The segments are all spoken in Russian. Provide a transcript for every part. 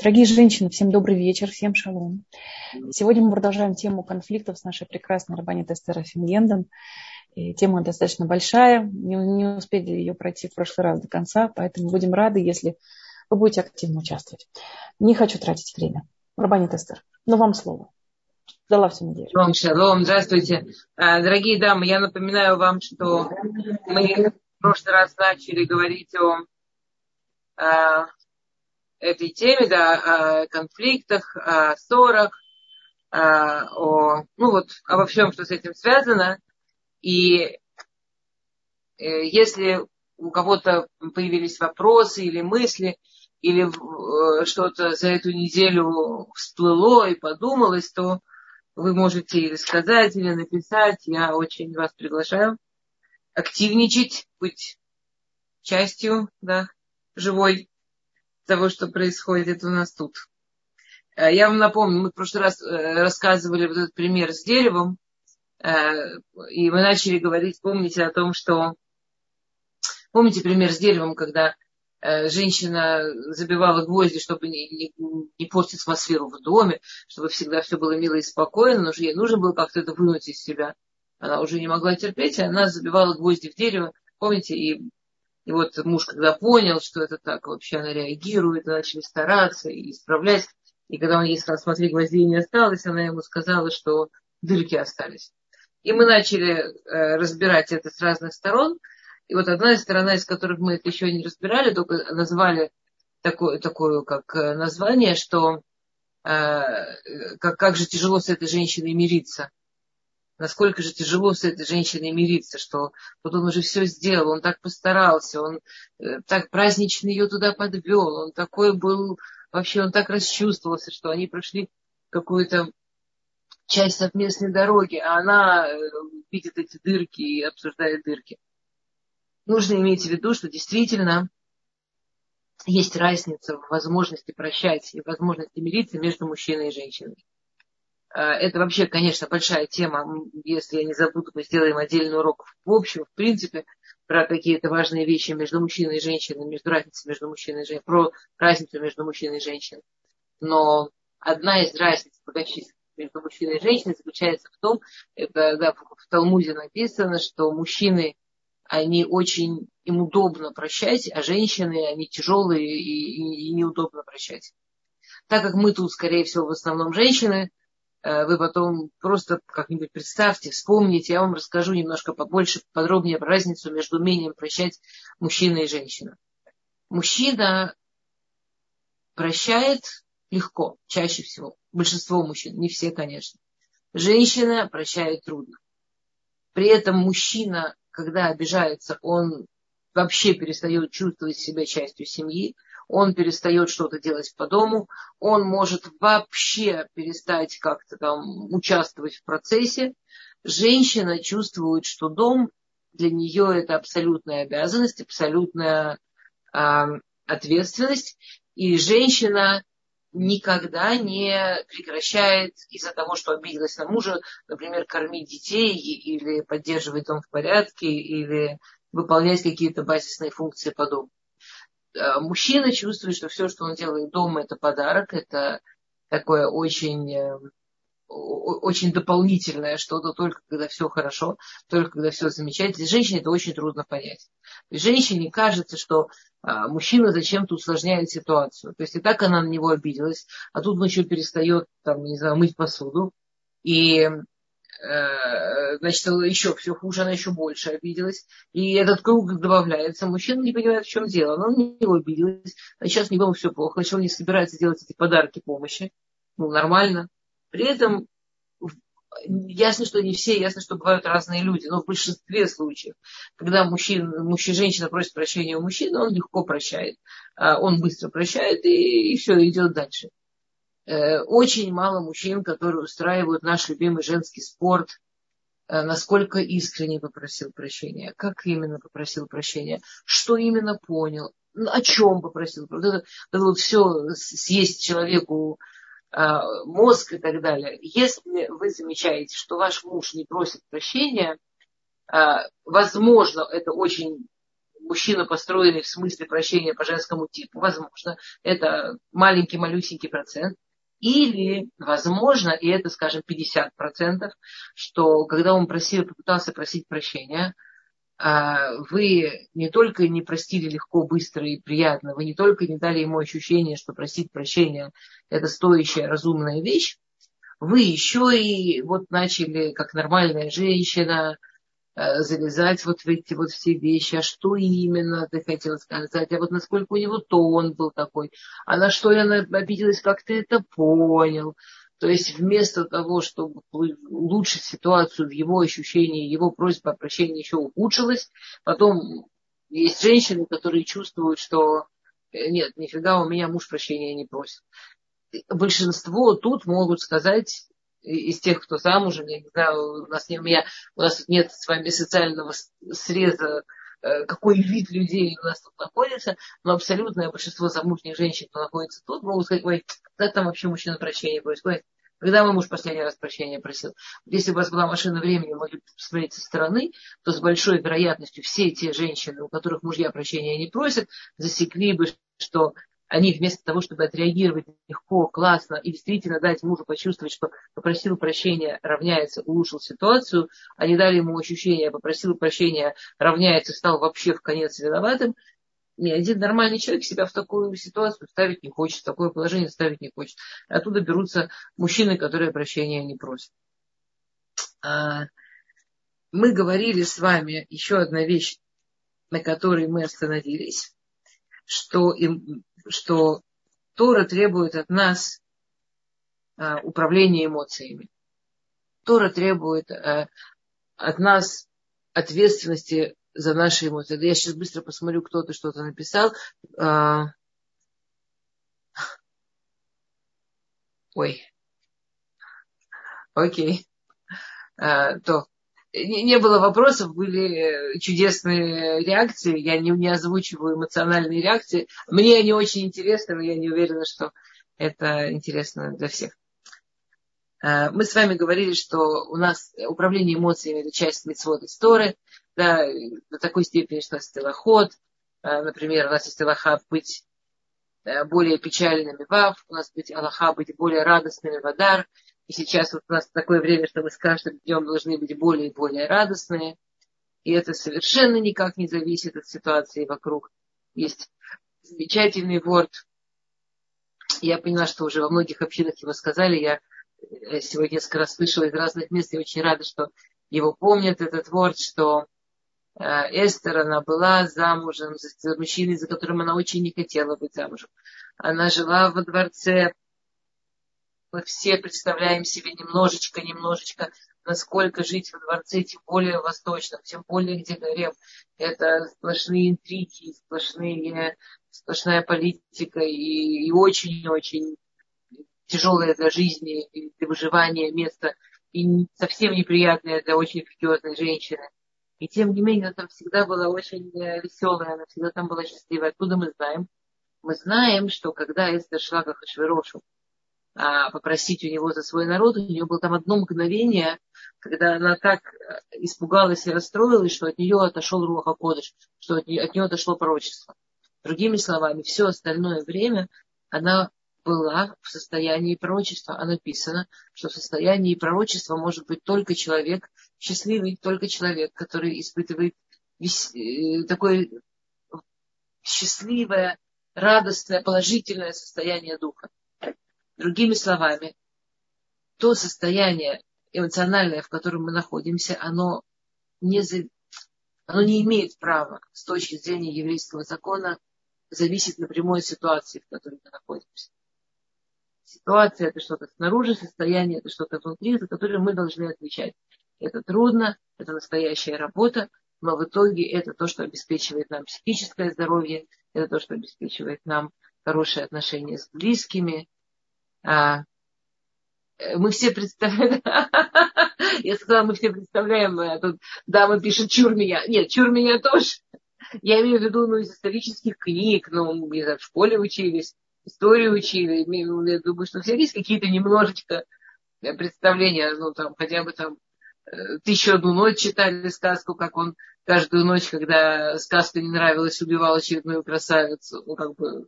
Дорогие женщины, всем добрый вечер, всем шалом. Сегодня мы продолжаем тему конфликтов с нашей прекрасной рабаней Тестера Фингенден. И тема достаточно большая, не, не успели ее пройти в прошлый раз до конца, поэтому будем рады, если вы будете активно участвовать. Не хочу тратить время. Рабани Тестер, но вам слово. Дала всю неделю. Шалом, шалом, здравствуйте. А, дорогие дамы, я напоминаю вам, что мы в прошлый раз начали говорить о а, этой теме, да, о конфликтах, о ссорах, о, ну вот, обо всем, что с этим связано. И э, если у кого-то появились вопросы или мысли, или э, что-то за эту неделю всплыло и подумалось, то вы можете или сказать, или написать. Я очень вас приглашаю активничать, быть частью да, живой того, что происходит у нас тут. Э, я вам напомню, мы в прошлый раз э, рассказывали вот этот пример с деревом, э, и мы начали говорить, помните о том, что... Помните пример с деревом, когда женщина забивала гвозди, чтобы не, не, не портить атмосферу в доме, чтобы всегда все было мило и спокойно, но же ей нужно было как-то это вынуть из себя. Она уже не могла терпеть, и она забивала гвозди в дерево, помните, и и вот муж, когда понял, что это так, вообще она реагирует, начали стараться и исправлять. И когда он ей сказал, смотри, гвоздей не осталось, она ему сказала, что дырки остались. И мы начали э, разбирать это с разных сторон. И вот одна из сторон, из которых мы это еще не разбирали, только назвали такое, такое как э, название, что э, как, как же тяжело с этой женщиной мириться насколько же тяжело с этой женщиной мириться, что вот он уже все сделал, он так постарался, он э, так празднично ее туда подвел, он такой был, вообще он так расчувствовался, что они прошли какую-то часть совместной дороги, а она э, видит эти дырки и обсуждает дырки. Нужно иметь в виду, что действительно есть разница в возможности прощать и возможности мириться между мужчиной и женщиной. А, это вообще, конечно, большая тема. Если я не забуду, мы сделаем отдельный урок в общем, в принципе, про какие-то важные вещи между мужчиной и женщиной, между разницей между мужчиной и женщиной, про разницу между мужчиной и женщиной. Но одна из разниц многочисленных между мужчиной и женщиной заключается в том, это да, в Талмуде написано, что мужчины, они очень, им удобно прощать, а женщины, они тяжелые и, и, и неудобно прощать. Так как мы тут, скорее всего, в основном женщины, Э, вы потом просто как-нибудь представьте, вспомните, я вам расскажу немножко побольше, подробнее про разницу между умением прощать мужчина и женщина. Мужчина прощает легко, чаще всего. Большинство мужчин, не все, конечно. Женщина прощает трудно. При этом мужчина, когда обижается, он вообще перестает чувствовать себя частью семьи, он перестает что-то делать по дому, он может вообще перестать как-то там участвовать в процессе. Женщина чувствует, что дом для нее это абсолютная обязанность, абсолютная э, ответственность, и женщина никогда не прекращает из-за того, что обиделась на мужа, например, кормить детей или поддерживать дом в порядке, или выполнять какие-то базисные функции по дому. Э, мужчина чувствует, что все, что он делает дома, это подарок, это такое очень, э, очень дополнительное что-то, только когда все хорошо, только когда все замечательно. Женщине это очень трудно понять. женщине кажется, что а, мужчина зачем-то усложняет ситуацию. То есть и так она на него обиделась, а тут он еще перестает, там, не знаю, мыть посуду. И значит, еще все хуже, она еще больше обиделась. И этот круг добавляется. Мужчина не понимает, в чем дело. Она на него обиделась. А сейчас не было все плохо. Значит, он не собирается делать эти подарки помощи. Ну, нормально. При этом ясно, что не все, ясно, что бывают разные люди, но в большинстве случаев, когда мужчина, мужчина, женщина просит прощения у мужчины, он легко прощает, а он быстро прощает и, и все, идет дальше. Э, очень мало мужчин, которые устраивают наш любимый женский спорт. Э, насколько искренне попросил прощения, как именно попросил прощения, что именно понял, о чем попросил. Вот это, это вот все съесть человеку а, мозг и так далее. Если вы замечаете, что ваш муж не просит прощения, а, возможно, это очень мужчина построенный в смысле прощения по женскому типу, возможно, это маленький, малюсенький процент. Или, возможно, и это, скажем, 50%, что когда он просил, попытался просить прощения, а, вы не только не простили легко, быстро и приятно, вы не только не дали ему ощущение, что просить прощения – это стоящая, разумная вещь, вы еще и вот начали, как нормальная женщина, э, залезать вот в эти вот все вещи, а что именно ты хотела сказать, а вот насколько у него тон был такой, а на что я обиделась, как ты это понял. То есть вместо того, чтобы улучшить ситуацию в его ощущении, его просьба о прощении еще ухудшилась, потом есть женщины, которые чувствуют, что э, нет, нифига, у меня муж прощения не просит большинство тут могут сказать из тех, кто замужем, я не знаю, у нас, не, у меня, у нас нет с вами социального среза, э, какой вид людей у нас тут находится, но абсолютное большинство замужних женщин, кто находится тут, могут сказать, ой, как там вообще мужчина прощения происходит? Когда мой муж последний раз прощения просил? Если у вас была машина времени, могли посмотреть со стороны, то с большой вероятностью все те женщины, у которых мужья прощения не просят, засекли бы, что они вместо того, чтобы отреагировать легко, классно и действительно дать мужу почувствовать, что попросил прощения, равняется, улучшил ситуацию, они дали ему ощущение, попросил прощения, равняется, стал вообще в конец виноватым, ни один нормальный человек себя в такую ситуацию ставить не хочет, в такое положение ставить не хочет. Оттуда берутся мужчины, которые прощения не просят. А, мы говорили с вами еще одна вещь, на которой мы остановились, что им что Тора требует от нас а, управления эмоциями. Тора требует а, от нас ответственности за наши эмоции. Я сейчас быстро посмотрю, кто-то что-то написал. А, ой. Окей. То не, было вопросов, были э, чудесные реакции. Я не, не озвучиваю эмоциональные реакции. Мне они очень интересны, но я не уверена, что это интересно для всех. Э, мы с вами говорили, что у нас управление эмоциями – это часть митцвот истории. Да, до такой степени, что это телоход. Э, например, у нас есть Аллаха быть более печальными вав, у нас быть Аллаха быть более радостными вадар – и сейчас вот у нас такое время, что мы с каждым днем должны быть более и более радостные. И это совершенно никак не зависит от ситуации вокруг. Есть замечательный ворд. Я поняла, что уже во многих общинах его сказали. Я э, сегодня несколько раз слышала из разных мест. Я очень рада, что его помнят, этот ворд, что э, Эстер, она была замужем за мужчиной, за которым она очень не хотела быть замужем. Она жила во дворце мы все представляем себе немножечко, немножечко, насколько жить во дворце, тем более восточном, тем более где гарем. Это сплошные интриги, сплошные, сплошная политика и очень-очень тяжелое для жизни для выживания место и совсем неприятное для очень религиозной женщины. И тем не менее, она там всегда была очень э, веселая, она всегда там была счастливая. Откуда мы знаем? Мы знаем, что когда Эстер шла к Ахашвирошу, а, попросить у него за свой народ. У нее было там одно мгновение, когда она так э, испугалась и расстроилась, что от нее отошел Руха Кодыш, что от нее, от нее отошло пророчество. Другими словами, все остальное время она была в состоянии пророчества. А написано, что в состоянии пророчества может быть только человек счастливый, только человек, который испытывает э, такое счастливое, радостное, положительное состояние духа. Другими словами, то состояние эмоциональное, в котором мы находимся, оно не, оно не имеет права с точки зрения еврейского закона зависеть напрямую от ситуации, в которой мы находимся. Ситуация – это что-то снаружи, состояние – это что-то внутри, за которое мы должны отвечать. Это трудно, это настоящая работа, но в итоге это то, что обеспечивает нам психическое здоровье, это то, что обеспечивает нам хорошие отношения с близкими, а, э, мы все представляем, я сказала, мы все представляем, а тут дама пишет, чур меня. Нет, чур меня тоже. Я имею в виду, ну, из исторических книг, ну, мы в школе учились, историю учили. Я думаю, что все есть какие-то немножечко представления, ну, там, хотя бы там э, тысячу одну ночь читали сказку, как он каждую ночь, когда сказка не нравилась, убивал очередную красавицу. Ну, как бы,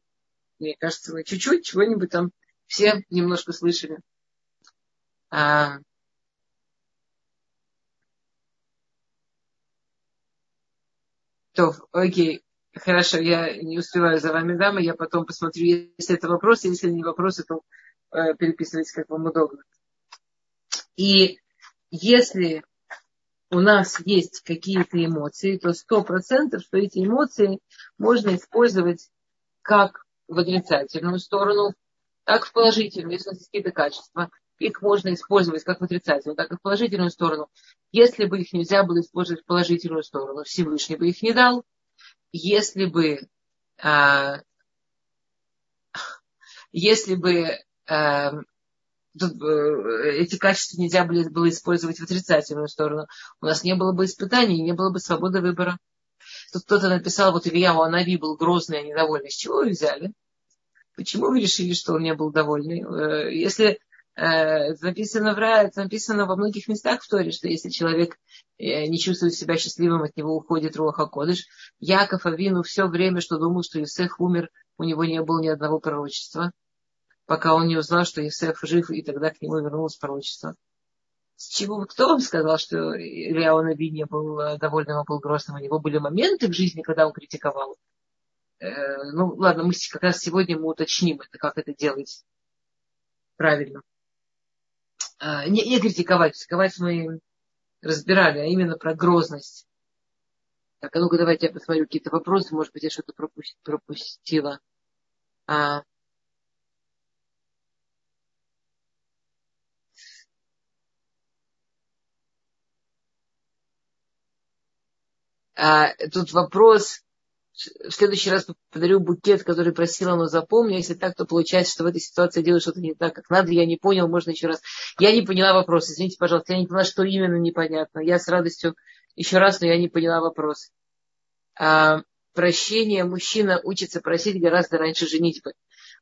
мне кажется, мы чуть-чуть чего-нибудь там все немножко слышали. А... То, окей, хорошо, я не успеваю за вами, дамы, я потом посмотрю, если это вопросы, если не вопросы, то э, переписывайтесь, как вам удобно. И если у нас есть какие-то эмоции, то сто процентов, что эти эмоции можно использовать как в отрицательную сторону, так и в положительную, если у нас есть какие-то качества. Их можно использовать как в отрицательную, так и в положительную сторону. Если бы их нельзя было использовать в положительную сторону, Всевышний бы их не дал. Если бы, а, если бы а, Э, эти качества нельзя было использовать в отрицательную сторону. У нас не было бы испытаний, не было бы свободы выбора. Тут кто-то написал, вот Илья Анави был грозный, а недовольный. С чего вы взяли? Почему вы решили, что он не был довольный? Э, если э, написано, в, написано во многих местах в Торе, что если человек не чувствует себя счастливым, от него уходит Руаха Кодыш. Яков Авину все время, что думал, что Исех умер, у него не было ни одного пророчества пока он не узнал, что Иосиф жив, и тогда к нему вернулось пророчество. С чего, кто вам сказал, что Илья Наби не был э, довольным, а был грозным? У него были моменты в жизни, когда он критиковал. Э, ну, ладно, мы как раз сегодня мы уточним это, как это делать правильно. Э, не, не критиковать, критиковать мы разбирали, а именно про грозность. Так, а ну-ка давайте я посмотрю какие-то вопросы, может быть, я что-то пропустила. А, А, тут вопрос. В следующий раз подарю букет, который просила, но запомню. Если так, то получается, что в этой ситуации делаю что-то не так, как надо. Я не понял, можно еще раз. Я не поняла вопрос. Извините, пожалуйста, я не поняла, что именно непонятно. Я с радостью еще раз, но я не поняла вопрос. А, прощение мужчина учится просить гораздо раньше женитьбы.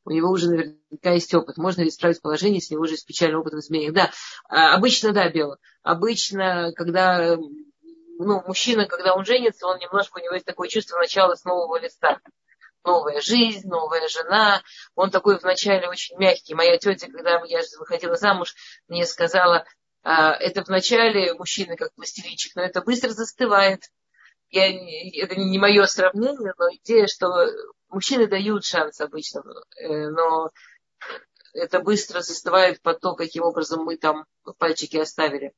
У него уже наверняка есть опыт. Можно ли исправить положение, если у него уже есть печальный опыт в изменениях? Да, а, обычно да, Бело. Обычно, когда ну, мужчина, когда он женится, он немножко, у него есть такое чувство начала с нового листа. Новая жизнь, новая жена. Он такой вначале очень мягкий. Моя тетя, когда я выходила замуж, мне сказала, а, это вначале мужчина как пластилинчик, но это быстро застывает. Я, это не мое сравнение, но идея, что мужчины дают шанс обычно, э, но это быстро застывает под то, каким образом мы там пальчики оставили.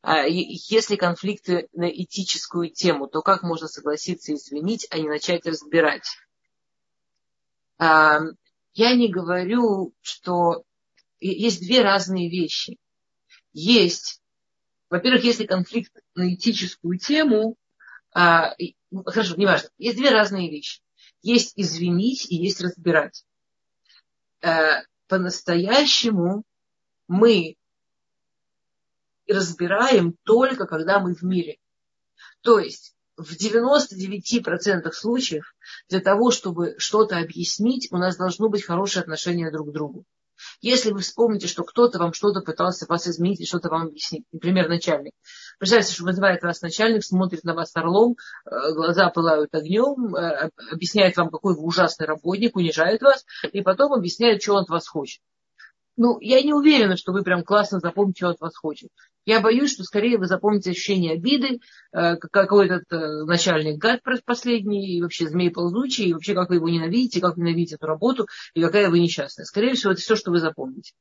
А, если конфликты на этическую тему, то как можно согласиться извинить, а не начать разбирать? А, я не говорю, что есть две разные вещи. Есть, во-первых, если конфликт на этическую тему, а, ну, хорошо, неважно, есть две разные вещи. Есть извинить и есть разбирать. По-настоящему мы и разбираем только когда мы в мире. То есть в 99% случаев для того, чтобы что-то объяснить, у нас должно быть хорошее отношение друг к другу. Если вы вспомните, что кто-то вам что-то пытался вас изменить и что-то вам объяснить, например, начальник. Представьте, что вызывает вас начальник, смотрит на вас орлом, э, глаза пылают огнем, э, объясняет вам, какой вы ужасный работник, унижает вас, и потом объясняет, что он от вас хочет. Ну, я не уверена, что вы прям классно запомните, что от вас хочет. Я боюсь, что скорее вы запомните ощущение обиды, э, какой этот э, начальник гад последний, и вообще змей ползучий, и вообще как вы его ненавидите, как вы ненавидите эту работу, и какая вы несчастная. Скорее всего, это все, что вы запомните.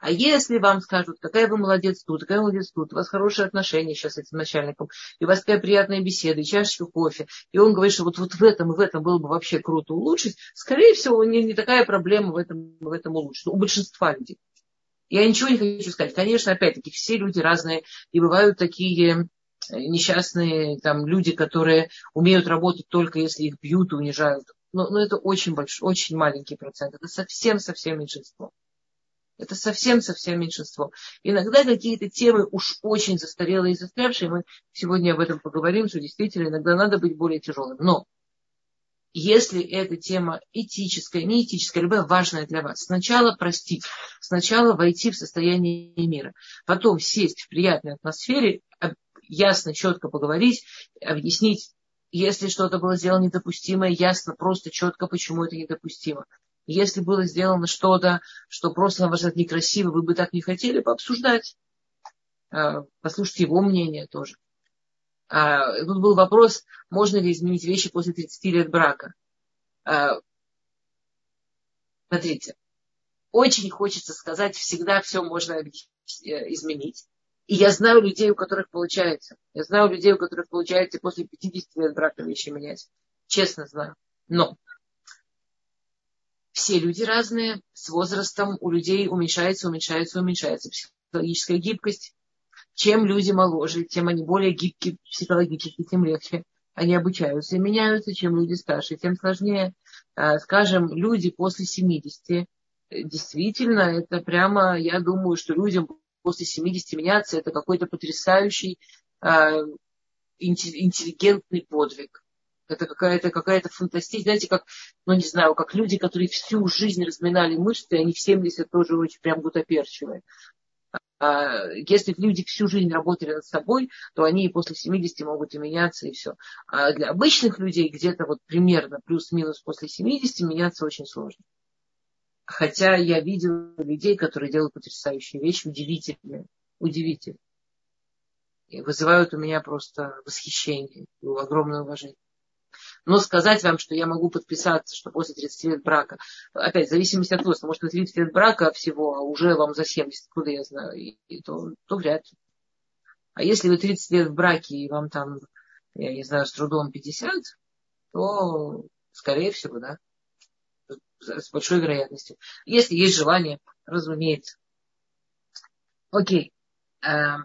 А если вам скажут, какая вы молодец тут, какая молодец тут, у вас хорошие отношения сейчас с этим начальником, и у вас такая приятная беседа, и чашечка кофе, и он говорит, что вот, вот в этом и в этом было бы вообще круто улучшить, скорее всего, не, не такая проблема в этом, в этом улучшить. У большинства людей. Я ничего не хочу сказать. Конечно, опять-таки, все люди разные, и бывают такие э, несчастные там, люди, которые умеют работать только если их бьют и унижают. Но, но это очень большой, очень маленький процент. Это совсем-совсем меньшинство. Это совсем-совсем меньшинство. Иногда какие-то темы уж очень застарелые и застрявшие, мы сегодня об этом поговорим, что действительно иногда надо быть более тяжелым. Но если эта тема этическая, не этическая, любая важная для вас, сначала простить, сначала войти в состояние мира, потом сесть в приятной атмосфере, ясно, четко поговорить, объяснить, если что-то было сделано недопустимое, ясно, просто четко, почему это недопустимо. Если было сделано что-то, что просто, на ваш взгляд, некрасиво, вы бы так не хотели, пообсуждать. А, послушать его мнение тоже. А, тут был вопрос, можно ли изменить вещи после 30 лет брака. А, смотрите, очень хочется сказать, всегда все можно э, изменить. И я знаю людей, у которых получается. Я знаю людей, у которых получается после 50 лет брака вещи менять. Честно знаю. Но все люди разные, с возрастом у людей уменьшается, уменьшается, уменьшается психологическая гибкость. Чем люди моложе, тем они более гибкие психологически, тем легче они обучаются и меняются. Чем люди старше, тем сложнее. А, скажем, люди после 70, действительно, это прямо, я думаю, что людям после 70 меняться, это какой-то потрясающий а, интеллигентный подвиг. Это какая-то какая фантастика. Знаете, как, ну не знаю, как люди, которые всю жизнь разминали мышцы, они в 70 тоже очень прям гутоперчивые. А, если люди всю жизнь работали над собой, то они и после 70 могут и меняться, и все. А для обычных людей где-то вот примерно плюс-минус после 70 меняться очень сложно. Хотя я видел людей, которые делают потрясающие вещи, удивительные, удивительные. И вызывают у меня просто восхищение и огромное уважение. Но сказать вам, что я могу подписаться, что после 30 лет брака, опять, в зависимости от возраста, может, 30 лет брака всего, а уже вам за 70, откуда я знаю, и, и то, то вряд ли. А если вы 30 лет в браке, и вам там, я не знаю, с трудом 50, то, скорее всего, да, с большой вероятностью. Если есть желание, разумеется. Окей. Э,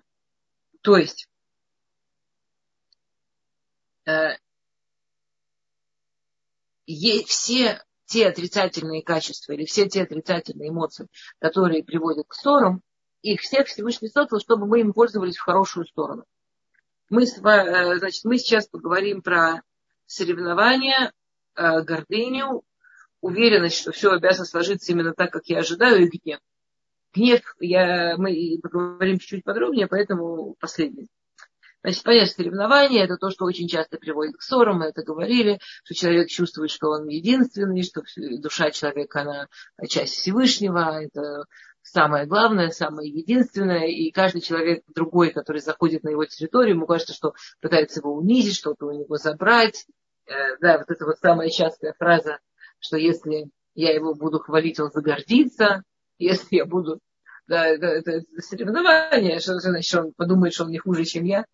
то есть, э, все те отрицательные качества или все те отрицательные эмоции, которые приводят к ссорам, их всех Всевышний создал, чтобы мы им пользовались в хорошую сторону. Мы, э, значит, мы сейчас поговорим про соревнования, э, гордыню, уверенность, что все обязано сложиться именно так, как я ожидаю, и гнев. Гнев, я, мы поговорим чуть-чуть подробнее, поэтому последний. Значит, понятно, соревнование – это то, что очень часто приводит к ссорам, мы это говорили, что человек чувствует, что он единственный, что душа человека, она часть Всевышнего, это самое главное, самое единственное, и каждый человек другой, который заходит на его территорию, ему кажется, что пытается его унизить, что-то у него забрать. Э, да, вот это вот самая частая фраза, что если я его буду хвалить, он загордится, если я буду да, это, это соревнование, что значит, что он подумает, что он не хуже, чем я.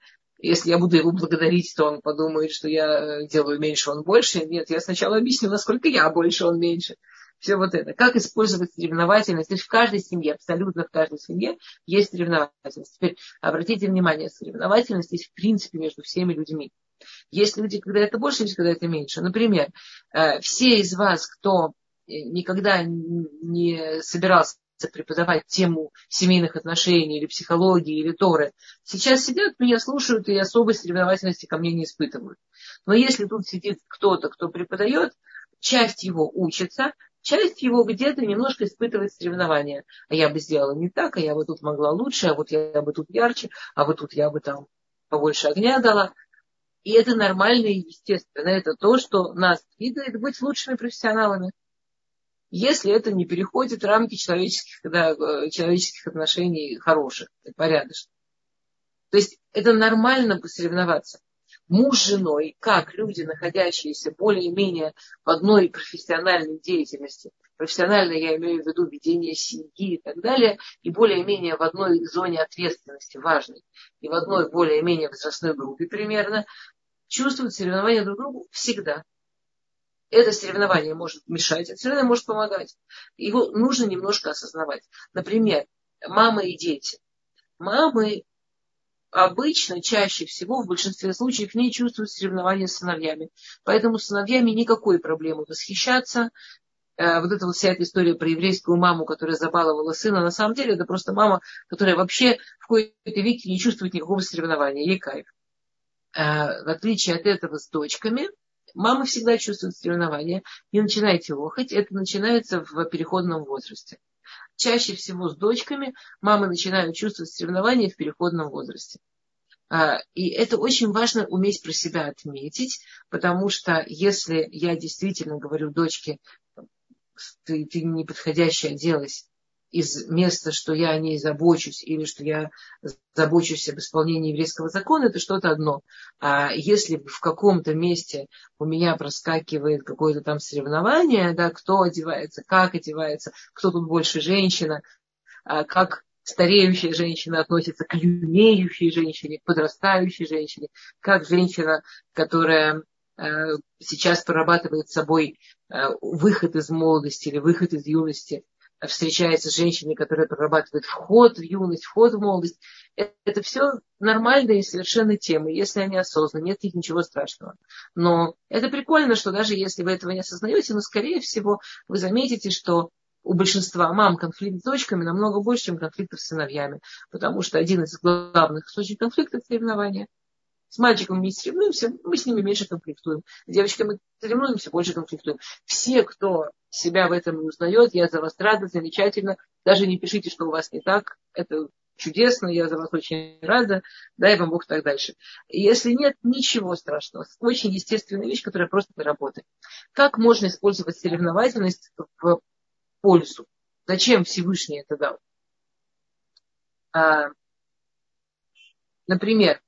Если я буду его благодарить, то он подумает, что я делаю меньше, он больше. Нет, я сначала объясню, насколько я больше, он меньше. Все вот это. Как использовать соревновательность? То есть в каждой семье, абсолютно в каждой семье есть соревновательность. Теперь обратите внимание, соревновательность есть в принципе между всеми людьми. Есть люди, когда это больше, есть когда это меньше. Например, э, все из вас, кто никогда не собирался преподавать тему семейных отношений или психологии или Торы, сейчас сидят, меня слушают и особой соревновательности ко мне не испытывают. Но если тут сидит кто-то, кто преподает, часть его учится, часть его где-то немножко испытывает соревнования. А я бы сделала не так, а я бы тут могла лучше, а вот я бы тут ярче, а вот тут я бы там побольше огня дала. И это нормально и естественно. Это то, что нас двигает быть лучшими профессионалами если это не переходит рамки человеческих, да, э, человеческих отношений хороших, порядочных. То есть это нормально соревноваться. Муж с женой, как люди, находящиеся более-менее в одной профессиональной деятельности, профессионально я имею в виду ведение семьи и так далее, и более-менее в одной зоне ответственности важной, и в одной более-менее возрастной группе примерно, чувствуют соревнования друг другу всегда это соревнование может мешать, это соревнование может помогать. Его нужно немножко осознавать. Например, мамы и дети. Мамы обычно, чаще всего, в большинстве случаев, не чувствуют соревнования с сыновьями. Поэтому с сыновьями никакой проблемы восхищаться. Э, вот эта вот вся эта история про еврейскую маму, которая забаловала сына, на самом деле это просто мама, которая вообще в какой-то веке не чувствует никакого соревнования. Ей кайф. Э, в отличие от этого с дочками – Мама всегда чувствует соревнования. Не начинайте охоть, это начинается в переходном возрасте. Чаще всего с дочками мамы начинают чувствовать соревнования в переходном возрасте. А, и это очень важно уметь про себя отметить, потому что если я действительно говорю дочке, ты, ты неподходящая оделась из места, что я о ней забочусь, или что я забочусь об исполнении еврейского закона, это что-то одно. А если в каком-то месте у меня проскакивает какое-то там соревнование, да, кто одевается, как одевается, кто тут больше женщина, а как стареющая женщина относится к юнеющей женщине, к подрастающей женщине, как женщина, которая э, сейчас прорабатывает собой э, выход из молодости или выход из юности, встречается с женщиной, которая прорабатывает вход в юность, вход в молодость. Это, это все нормальные совершенно темы, если они осознаны, нет их ничего страшного. Но это прикольно, что даже если вы этого не осознаете, но скорее всего вы заметите, что у большинства мам конфликт с дочками намного больше, чем конфликтов с сыновьями. Потому что один из главных источников конфликта – соревнования. С мальчиком мы не соревнуемся, мы с ними меньше конфликтуем. С девочками соревнуемся, больше конфликтуем. Все, кто себя в этом не узнает, я за вас рада, замечательно. Даже не пишите, что у вас не так. Это чудесно, я за вас очень рада, дай вам Бог так дальше. Если нет, ничего страшного. Очень естественная вещь, которая просто работает. Как можно использовать соревновательность в пользу. Зачем Всевышний это дал? А, например,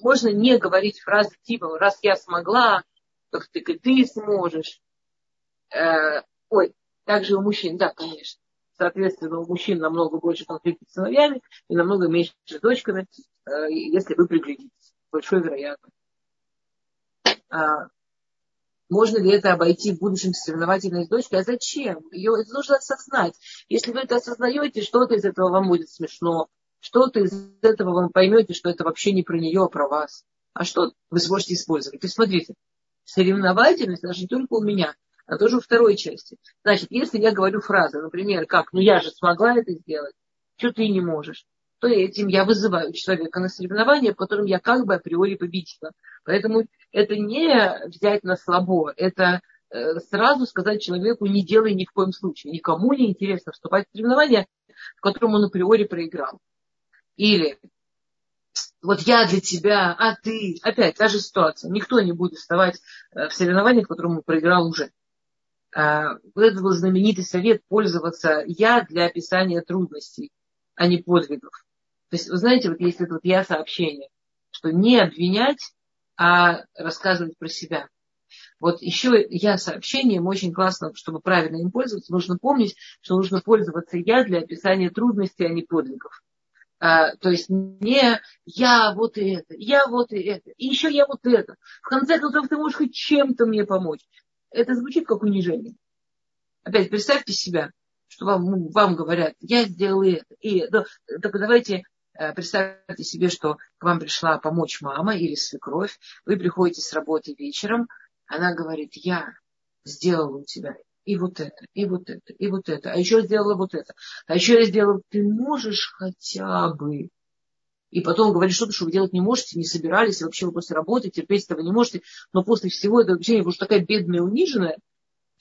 можно не говорить фразы типа «раз я смогла, так ты и ты сможешь». Э, ой, также у мужчин, да, конечно. Соответственно, у мужчин намного больше конфликтов с сыновьями и намного меньше с дочками, э, если вы приглядитесь. Большой вероятность. А, можно ли это обойти в будущем соревновательной дочкой? А зачем? Ее нужно осознать. Если вы это осознаете, что-то из этого вам будет смешно, что-то из этого вам поймете, что это вообще не про нее, а про вас. А что вы сможете использовать? То есть смотрите, соревновательность, даже не только у меня, а тоже у второй части. Значит, если я говорю фразы, например, как, ну я же смогла это сделать, что ты не можешь, то этим я вызываю человека на соревнование, в котором я как бы априори победила. Поэтому это не взять на слабо, это э, сразу сказать человеку, не делай ни в коем случае. Никому не интересно вступать в соревнования, в котором он априори проиграл. Или вот я для тебя, а ты. Опять та же ситуация. Никто не будет вставать э, в соревнованиях, в котором он проиграл уже. А, вот это был знаменитый совет пользоваться я для описания трудностей, а не подвигов. То есть, вы знаете, вот есть это вот я сообщение, что не обвинять, а рассказывать про себя. Вот еще я сообщением очень классно, чтобы правильно им пользоваться, нужно помнить, что нужно пользоваться я для описания трудностей, а не подвигов. А, то есть не я вот и это, я вот и это, и еще я вот это. В конце концов, ты можешь хоть чем-то мне помочь. Это звучит как унижение. Опять представьте себя, что вам, вам говорят, я сделал это. И, да, только давайте Э, представьте себе, что к вам пришла помочь мама или свекровь, вы приходите с работы вечером, она говорит, я сделала у тебя и вот это, и вот это, и вот это, а еще сделала вот это, а еще я сделала, ты можешь хотя бы. И потом говорит что-то, что вы делать не можете, не собирались, вообще вы после работы терпеть этого не можете, но после всего этого общения вы уже такая бедная, униженная,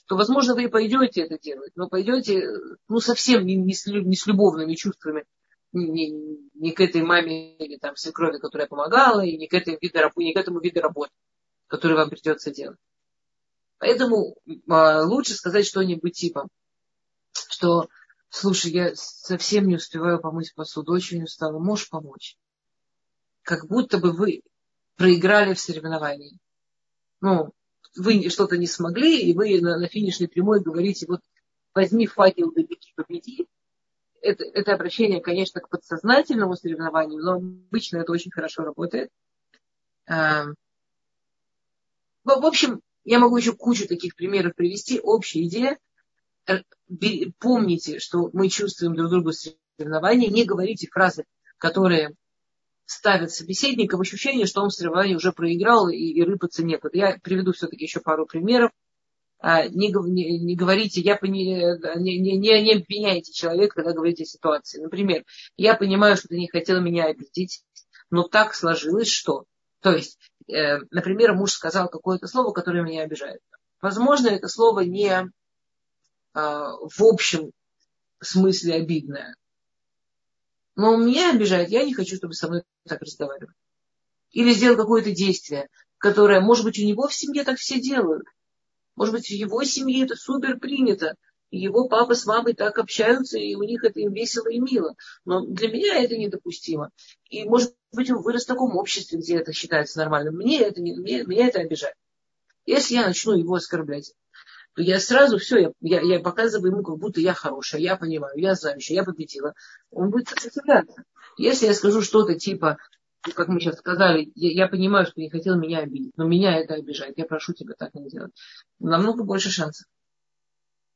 что, возможно, вы и пойдете это делать, но пойдете, ну, совсем не, не, с, не с любовными чувствами, не, не к этой маме или там свекрови, которая помогала, и не к, этой виду, не к этому виду работы, который вам придется делать. Поэтому а, лучше сказать что-нибудь типа, что, слушай, я совсем не успеваю помыть посуду, очень устала, можешь помочь? Как будто бы вы проиграли в соревновании. Ну, вы что-то не смогли, и вы на, на финишной прямой говорите, вот возьми факел, добеги, победи, это, это обращение, конечно, к подсознательному соревнованию, но обычно это очень хорошо работает. В общем, я могу еще кучу таких примеров привести. Общая идея. Помните, что мы чувствуем друг другу соревнования. Не говорите фразы, которые ставят собеседника в ощущение, что он в соревновании уже проиграл и, и рыпаться некуда. Я приведу все-таки еще пару примеров. А, не, не, не говорите, я не, не, не, не обвиняйте человека, когда говорите о ситуации. Например, я понимаю, что ты не хотела меня обидеть, но так сложилось, что. То есть, э, например, муж сказал какое-то слово, которое меня обижает. Возможно, это слово не э, в общем смысле обидное. но меня обижает, я не хочу, чтобы со мной так разговаривали. Или сделал какое-то действие, которое, может быть, у него в семье так все делают. Может быть, в его семье это супер принято. Его папа с мамой так общаются, и у них это им весело и мило. Но для меня это недопустимо. И, может быть, он вырос в таком обществе, где это считается нормальным. Мне это, не, мне, меня это обижает. Если я начну его оскорблять, то я сразу все, я, я, я показываю ему, как будто я хорошая, я понимаю, я знающая, я победила. Он будет сопротивляться. Если я скажу что-то типа, как мы сейчас сказали, я, я понимаю, что не хотел меня обидеть, но меня это обижает, я прошу тебя так не делать. Намного больше шансов.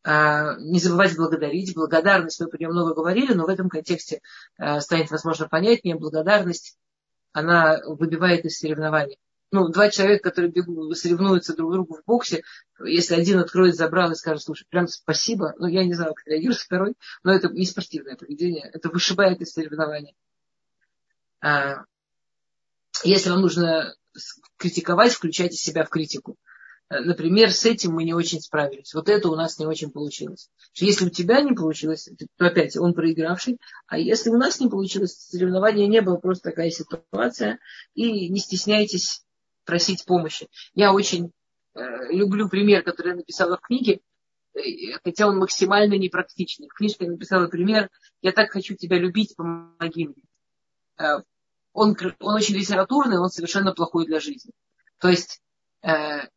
А, не забывать благодарить. Благодарность, мы про нее много говорили, но в этом контексте а, станет, возможно, понятнее. Благодарность, она выбивает из соревнований. Ну, два человека, которые бегут, соревнуются друг другу в боксе, если один откроет забрал и скажет, слушай, прям спасибо, ну, я не знаю, как реагирует второй, но это не спортивное поведение, это вышибает из соревнований. А, если вам нужно критиковать, включайте себя в критику. Э, например, с этим мы не очень справились. Вот это у нас не очень получилось. Если у тебя не получилось, то опять он проигравший. А если у нас не получилось, соревнования не было, просто такая ситуация. И не стесняйтесь просить помощи. Я очень э, люблю пример, который я написала в книге, э, хотя он максимально непрактичный. В книжке я написала пример «Я так хочу тебя любить, помоги мне». Э, он, он очень литературный, он совершенно плохой для жизни. То есть э,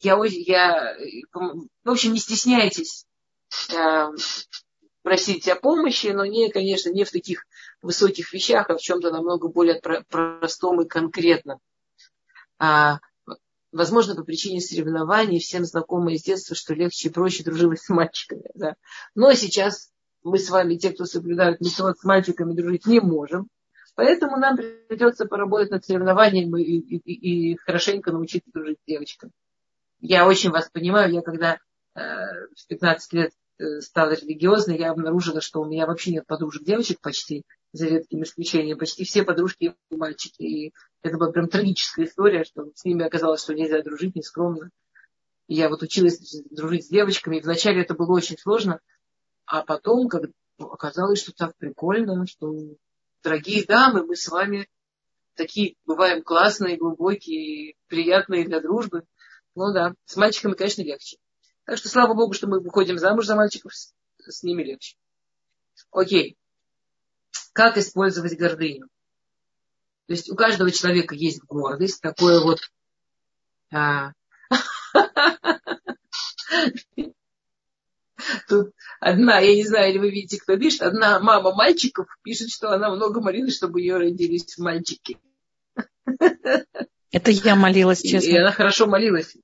я, я, в общем, не стесняйтесь э, просить о помощи, но не, конечно, не в таких высоких вещах, а в чем-то намного более простом и конкретном. А, возможно, по причине соревнований, всем знакомы из детства, что легче и проще дружилось с мальчиками. Да. Но сейчас мы с вами, те, кто соблюдают метод, с мальчиками дружить не можем. Поэтому нам придется поработать над соревнованием и, и, и хорошенько научиться дружить с девочками я очень вас понимаю, я когда э, в 15 лет э, стала религиозной, я обнаружила, что у меня вообще нет подружек девочек почти, за редким исключением. Почти все подружки мальчики. И это была прям трагическая история, что с ними оказалось, что нельзя дружить, нескромно. И я вот училась дружить с девочками, и вначале это было очень сложно, а потом, как оказалось, что так прикольно, что дорогие дамы, мы с вами такие бываем классные, глубокие, приятные для дружбы. Ну да, с мальчиками, конечно, легче. Так что слава богу, что мы выходим замуж за мальчиков, с, ними легче. Окей. Как использовать гордыню? То есть у каждого человека есть гордость, такое вот... А, Тут одна, я не знаю, или вы видите, кто пишет, одна мама мальчиков пишет, что она много молилась, чтобы ее родились мальчики. Это я молилась, честно. И она хорошо молилась.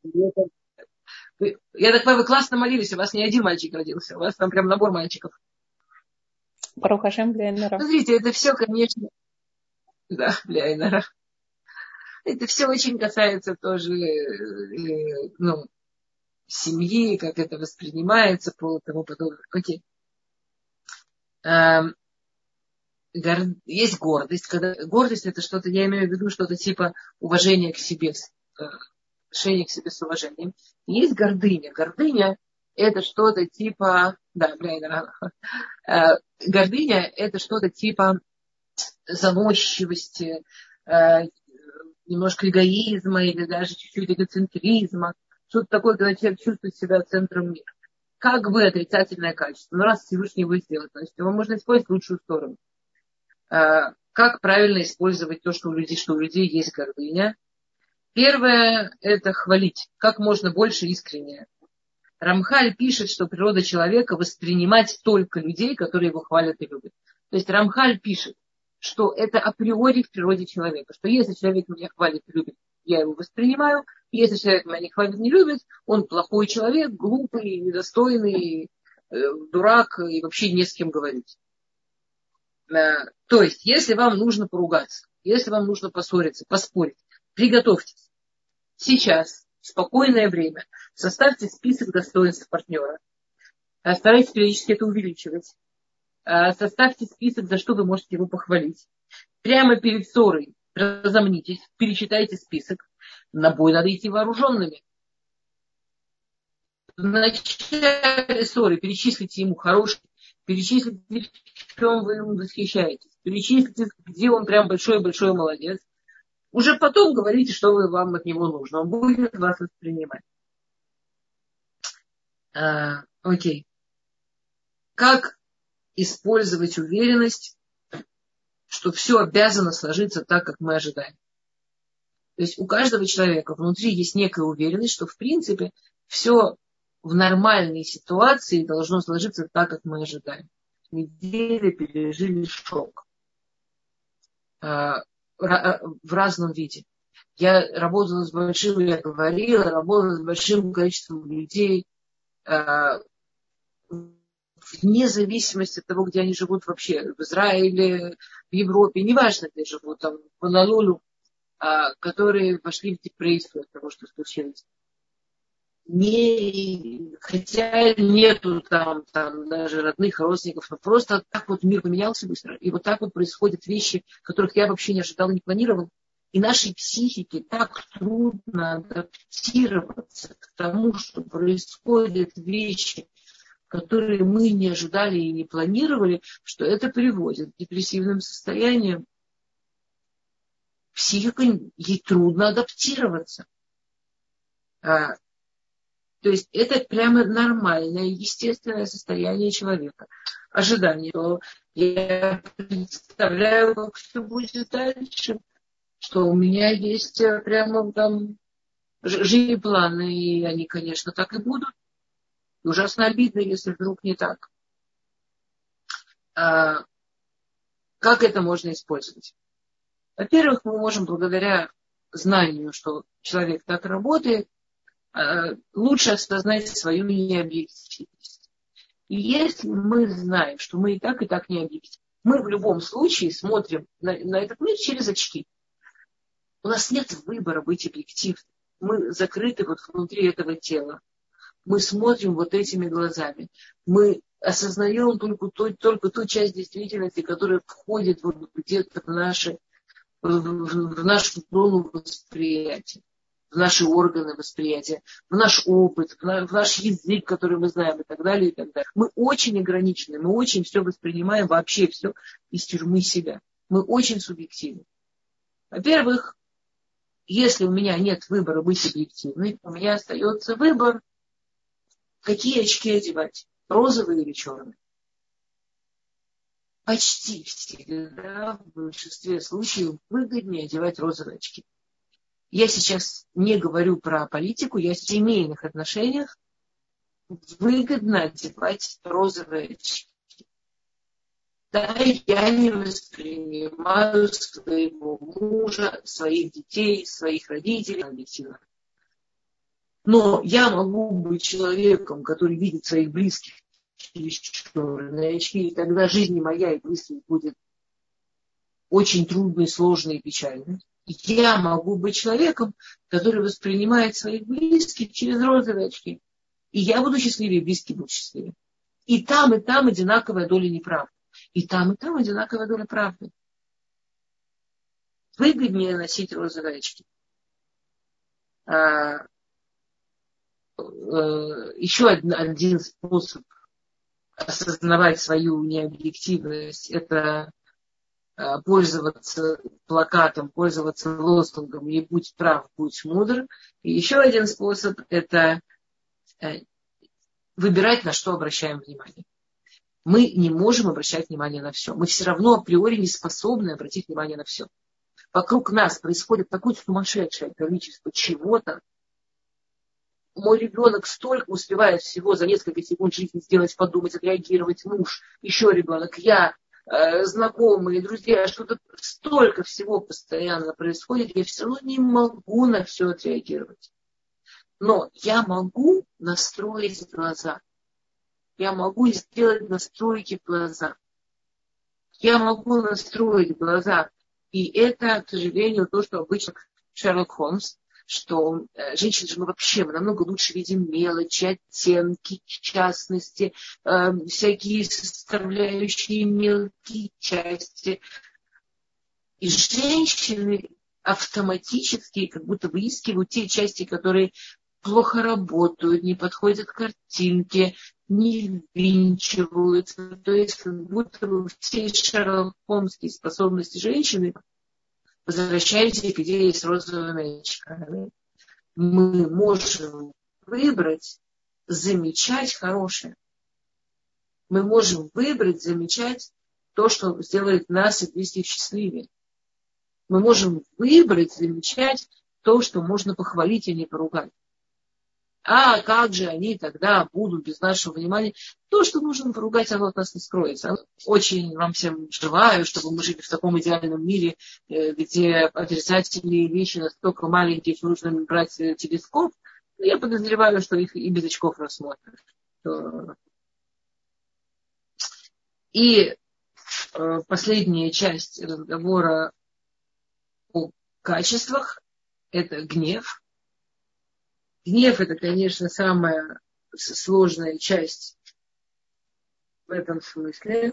Я так понимаю, вы классно молились, у вас не один мальчик родился, у вас там прям набор мальчиков. Барухашем Бляйнера. Смотрите, это все, конечно, да, Бляйнера. Это все очень касается тоже, э, ну, семьи, как это воспринимается, по тому подобное. Окей. Есть гордость. Когда гордость это что-то, я имею в виду что-то типа уважения к себе, э, отношение к себе с уважением. Есть гордыня. Гордыня это что-то типа, да, бля, э, гордыня это что-то типа заносчивости, э, немножко эгоизма или даже чуть-чуть эгоцентризма. Что-то такое, когда человек чувствует себя центром мира. Как бы отрицательное качество. Но раз Всевышний его сделал, значит, его можно использовать в лучшую сторону. А, как правильно использовать то, что у людей, что у людей есть гордыня. Первое – это хвалить, как можно больше искренне. Рамхаль пишет, что природа человека воспринимать только людей, которые его хвалят и любят. То есть Рамхаль пишет, что это априори в природе человека, что если человек меня хвалит и любит, я его воспринимаю, если человек меня не хвалит, не любит, он плохой человек, глупый, недостойный, э, дурак и вообще не с кем говорить. Э, то есть, если вам нужно поругаться, если вам нужно поссориться, поспорить, приготовьтесь. Сейчас, в спокойное время, составьте список достоинств партнера. Э, старайтесь периодически это увеличивать. Э, составьте список, за что вы можете его похвалить. Прямо перед ссорой разомнитесь, перечитайте список. На бой надо идти вооруженными. В начале ссоры перечислите ему хорошие перечислите, в чем вы ему восхищаетесь, перечислите, где он прям большой-большой молодец. Уже потом говорите, что вы, вам от него нужно. Он будет вас воспринимать. А, окей. Как использовать уверенность, что все обязано сложиться так, как мы ожидаем? То есть у каждого человека внутри есть некая уверенность, что в принципе все в нормальной ситуации должно сложиться так, как мы ожидаем. Недели пережили шок а, а, в разном виде. Я работала с большим, я говорила, работала с большим количеством людей, а, вне зависимости от того, где они живут вообще, в Израиле, в Европе, неважно, где живут, там, в Паналулю, которые вошли в депрессию от того, что случилось не, хотя нету там, там даже родных, родственников, но просто так вот мир поменялся быстро. И вот так вот происходят вещи, которых я вообще не ожидал и не планировал. И нашей психике так трудно адаптироваться к тому, что происходят вещи, которые мы не ожидали и не планировали, что это приводит к депрессивным состояниям. Психика, ей трудно адаптироваться. То есть это прямо нормальное, естественное состояние человека. Ожидание. Я представляю, как все будет дальше. Что у меня есть э, прямо там жизнь планы, и они, конечно, так и будут. Ужасно обидно, если вдруг не так. А, как это можно использовать? Во-первых, мы можем благодаря знанию, что человек так работает, лучше осознать свою необъективность. Если мы знаем, что мы и так, и так не объективны, мы в любом случае смотрим на, на этот мир через очки. У нас нет выбора быть объективным. Мы закрыты вот внутри этого тела. Мы смотрим вот этими глазами. Мы осознаем только ту, только ту часть действительности, которая входит вот где-то в, наши, в, в нашу зону восприятия в наши органы восприятия, в наш опыт, в наш язык, который мы знаем и так далее, и так далее. Мы очень ограничены, мы очень все воспринимаем, вообще все из тюрьмы себя. Мы очень субъективны. Во-первых, если у меня нет выбора быть объективной, у меня остается выбор, какие очки одевать, розовые или черные. Почти всегда, в большинстве случаев, выгоднее одевать розовые очки. Я сейчас не говорю про политику, я в семейных отношениях выгодно одевать розовые очки. Да, я не воспринимаю своего мужа, своих детей, своих родителей объективно. Но я могу быть человеком, который видит своих близких через черные очки, и тогда жизнь моя и близких будет очень трудной, сложной и печальной я могу быть человеком, который воспринимает своих близких через розовые очки. И я буду счастливее, и близкие будут счастливее. И там, и там одинаковая доля неправды. И там, и там одинаковая доля правды. Выгоднее носить розовые очки. А, э, еще один, один способ осознавать свою необъективность – это пользоваться плакатом, пользоваться лозунгом «Не будь прав, будь мудр». И еще один способ – это э, выбирать, на что обращаем внимание. Мы не можем обращать внимание на все. Мы все равно априори не способны обратить внимание на все. Вокруг нас происходит такое сумасшедшее количество чего-то. Мой ребенок столько успевает всего за несколько секунд жизни сделать, подумать, отреагировать, муж, еще ребенок, я, Э, знакомые, друзья, что-то столько всего постоянно происходит, я все равно не могу на все отреагировать. Но я могу настроить глаза. Я могу сделать настройки глаза. Я могу настроить глаза. И это, к сожалению, то, что обычно Шерлок Холмс что э, женщины же мы вообще мы намного лучше видим мелочи, оттенки, частности, э, всякие составляющие мелкие части. И женщины автоматически как будто выискивают те части, которые плохо работают, не подходят картинки, не ввинчиваются. То есть как будто бы все шерлокомские способности женщины возвращаемся к идее с розовыми очками. Мы можем выбрать замечать хорошее. Мы можем выбрать замечать то, что сделает нас и близких счастливее. Мы можем выбрать замечать то, что можно похвалить, а не поругать. А как же они тогда будут без нашего внимания? То, что нужно поругать, оно от нас не скроется. Очень вам всем желаю, чтобы мы жили в таком идеальном мире, э, где отрицательные вещи настолько маленькие, что нужно брать э, телескоп. Я подозреваю, что их и без очков рассмотрят. И э, последняя часть разговора о качествах – это гнев – Гнев это, конечно, самая сложная часть в этом смысле.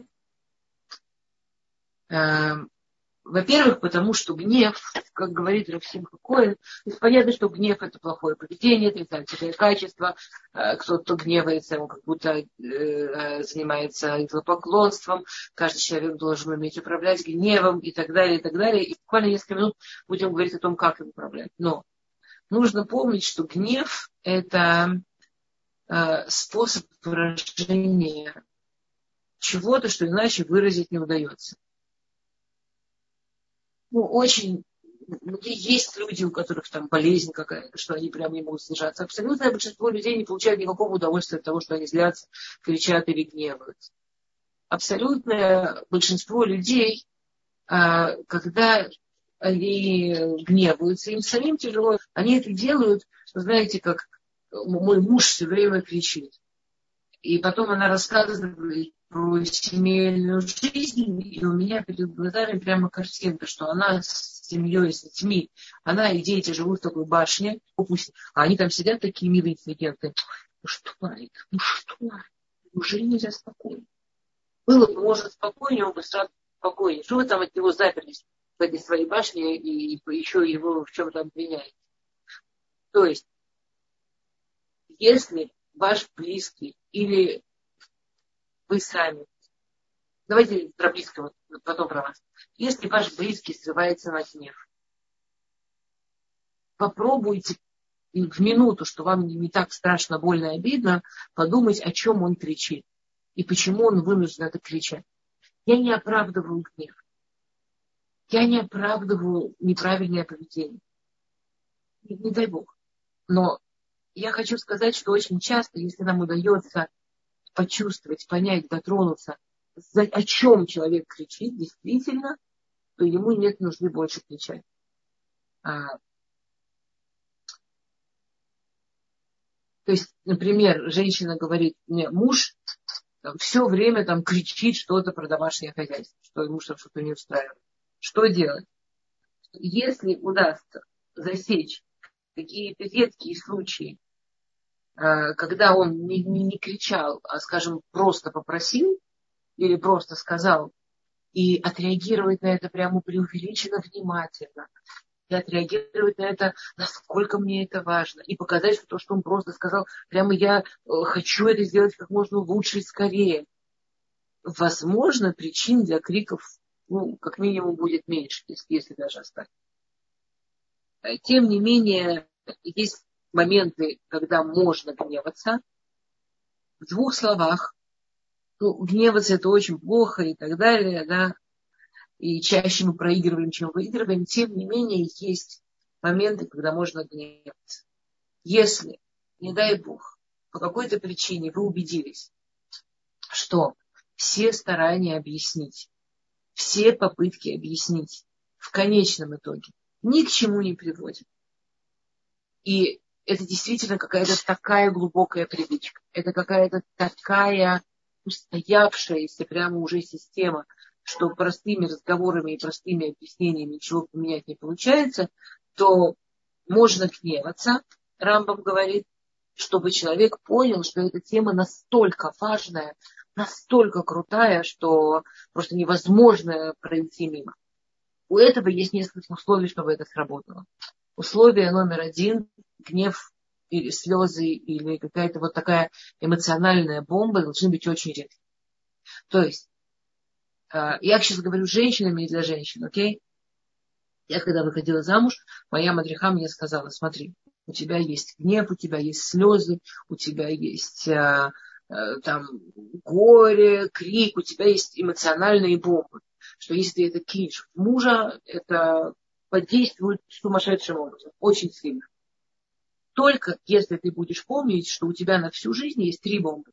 Эм, во-первых, потому что гнев, как говорит Равсим Коэн, понятно, что гнев это плохое поведение, отрицательное качество. Э, кто-то гневается, он как будто э, занимается идолопоклонством. Каждый человек должен уметь управлять гневом и так далее, и так далее. И буквально несколько минут будем говорить о том, как им управлять. Но нужно помнить, что гнев – это э, способ выражения чего-то, что иначе выразить не удается. Ну, очень есть люди, у которых там болезнь какая-то, что они прям не могут сдержаться. Абсолютное большинство людей не получают никакого удовольствия от того, что они злятся, кричат или гневаются. Абсолютное большинство людей, а, когда они гневаются, им самим тяжело. Они это делают, знаете, как мой муж все время кричит. И потом она рассказывает про семейную жизнь, и у меня перед глазами прямо картинка, что она с семьей, с детьми, она и дети живут в такой башне, пусть, а они там сидят такие милые интеллигенты. Ну что, Марик, ну что, неужели нельзя спокойно? Было бы, может, спокойнее, он бы сразу спокойнее. Что вы там от него заперлись? Этой своей башне и еще его в чем-то обвиняете. То есть, если ваш близкий или вы сами, давайте про близкого, потом про вас. Если ваш близкий срывается на гнев, попробуйте в минуту, что вам не так страшно, больно и обидно, подумать, о чем он кричит и почему он вынужден это кричать. Я не оправдываю гнев. Я не оправдываю неправильное поведение. Не, не дай бог. Но я хочу сказать, что очень часто, если нам удается почувствовать, понять, дотронуться, за, о чем человек кричит, действительно, то ему нет нужды больше кричать. А, то есть, например, женщина говорит мне, муж там, все время там кричит что-то про домашнее хозяйство, что ему что-то не устраивает. Что делать? Если удастся засечь какие-то редкие случаи, э, когда он не, не, не кричал, а, скажем, просто попросил или просто сказал, и отреагировать на это прямо преувеличенно внимательно, и отреагировать на это, насколько мне это важно, и показать, что то, что он просто сказал, прямо я э, хочу это сделать как можно лучше и скорее. Возможно, причин для криков ну, как минимум будет меньше, если, если даже останется. Э, тем не менее, есть моменты, когда можно гневаться. В двух словах, ну, гневаться это очень плохо и так далее, да, и чаще мы проигрываем, чем выигрываем. Тем не менее, есть моменты, когда можно гневаться. Если, не дай Бог, по какой-то причине вы убедились, что все старания объяснить все попытки объяснить в конечном итоге ни к чему не приводят. И это действительно какая-то такая глубокая привычка. Это какая-то такая устоявшаяся прямо уже система, что простыми разговорами и простыми объяснениями ничего поменять не получается, то можно гневаться, Рамбам говорит, чтобы человек понял, что эта тема настолько важная, настолько крутая, что просто невозможно пройти мимо. У этого есть несколько условий, чтобы это сработало. Условие номер один – гнев или слезы, или какая-то вот такая эмоциональная бомба должны быть очень редки. То есть, э, я сейчас говорю женщинами и для женщин, окей? Я когда выходила замуж, моя мадриха мне сказала, смотри, у тебя есть гнев, у тебя есть слезы, у тебя есть а, там горе, крик, у тебя есть эмоциональные бомбы. Что если ты это кинешь в мужа, это подействует сумасшедшим образом, очень сильно. Только если ты будешь помнить, что у тебя на всю жизнь есть три бомбы.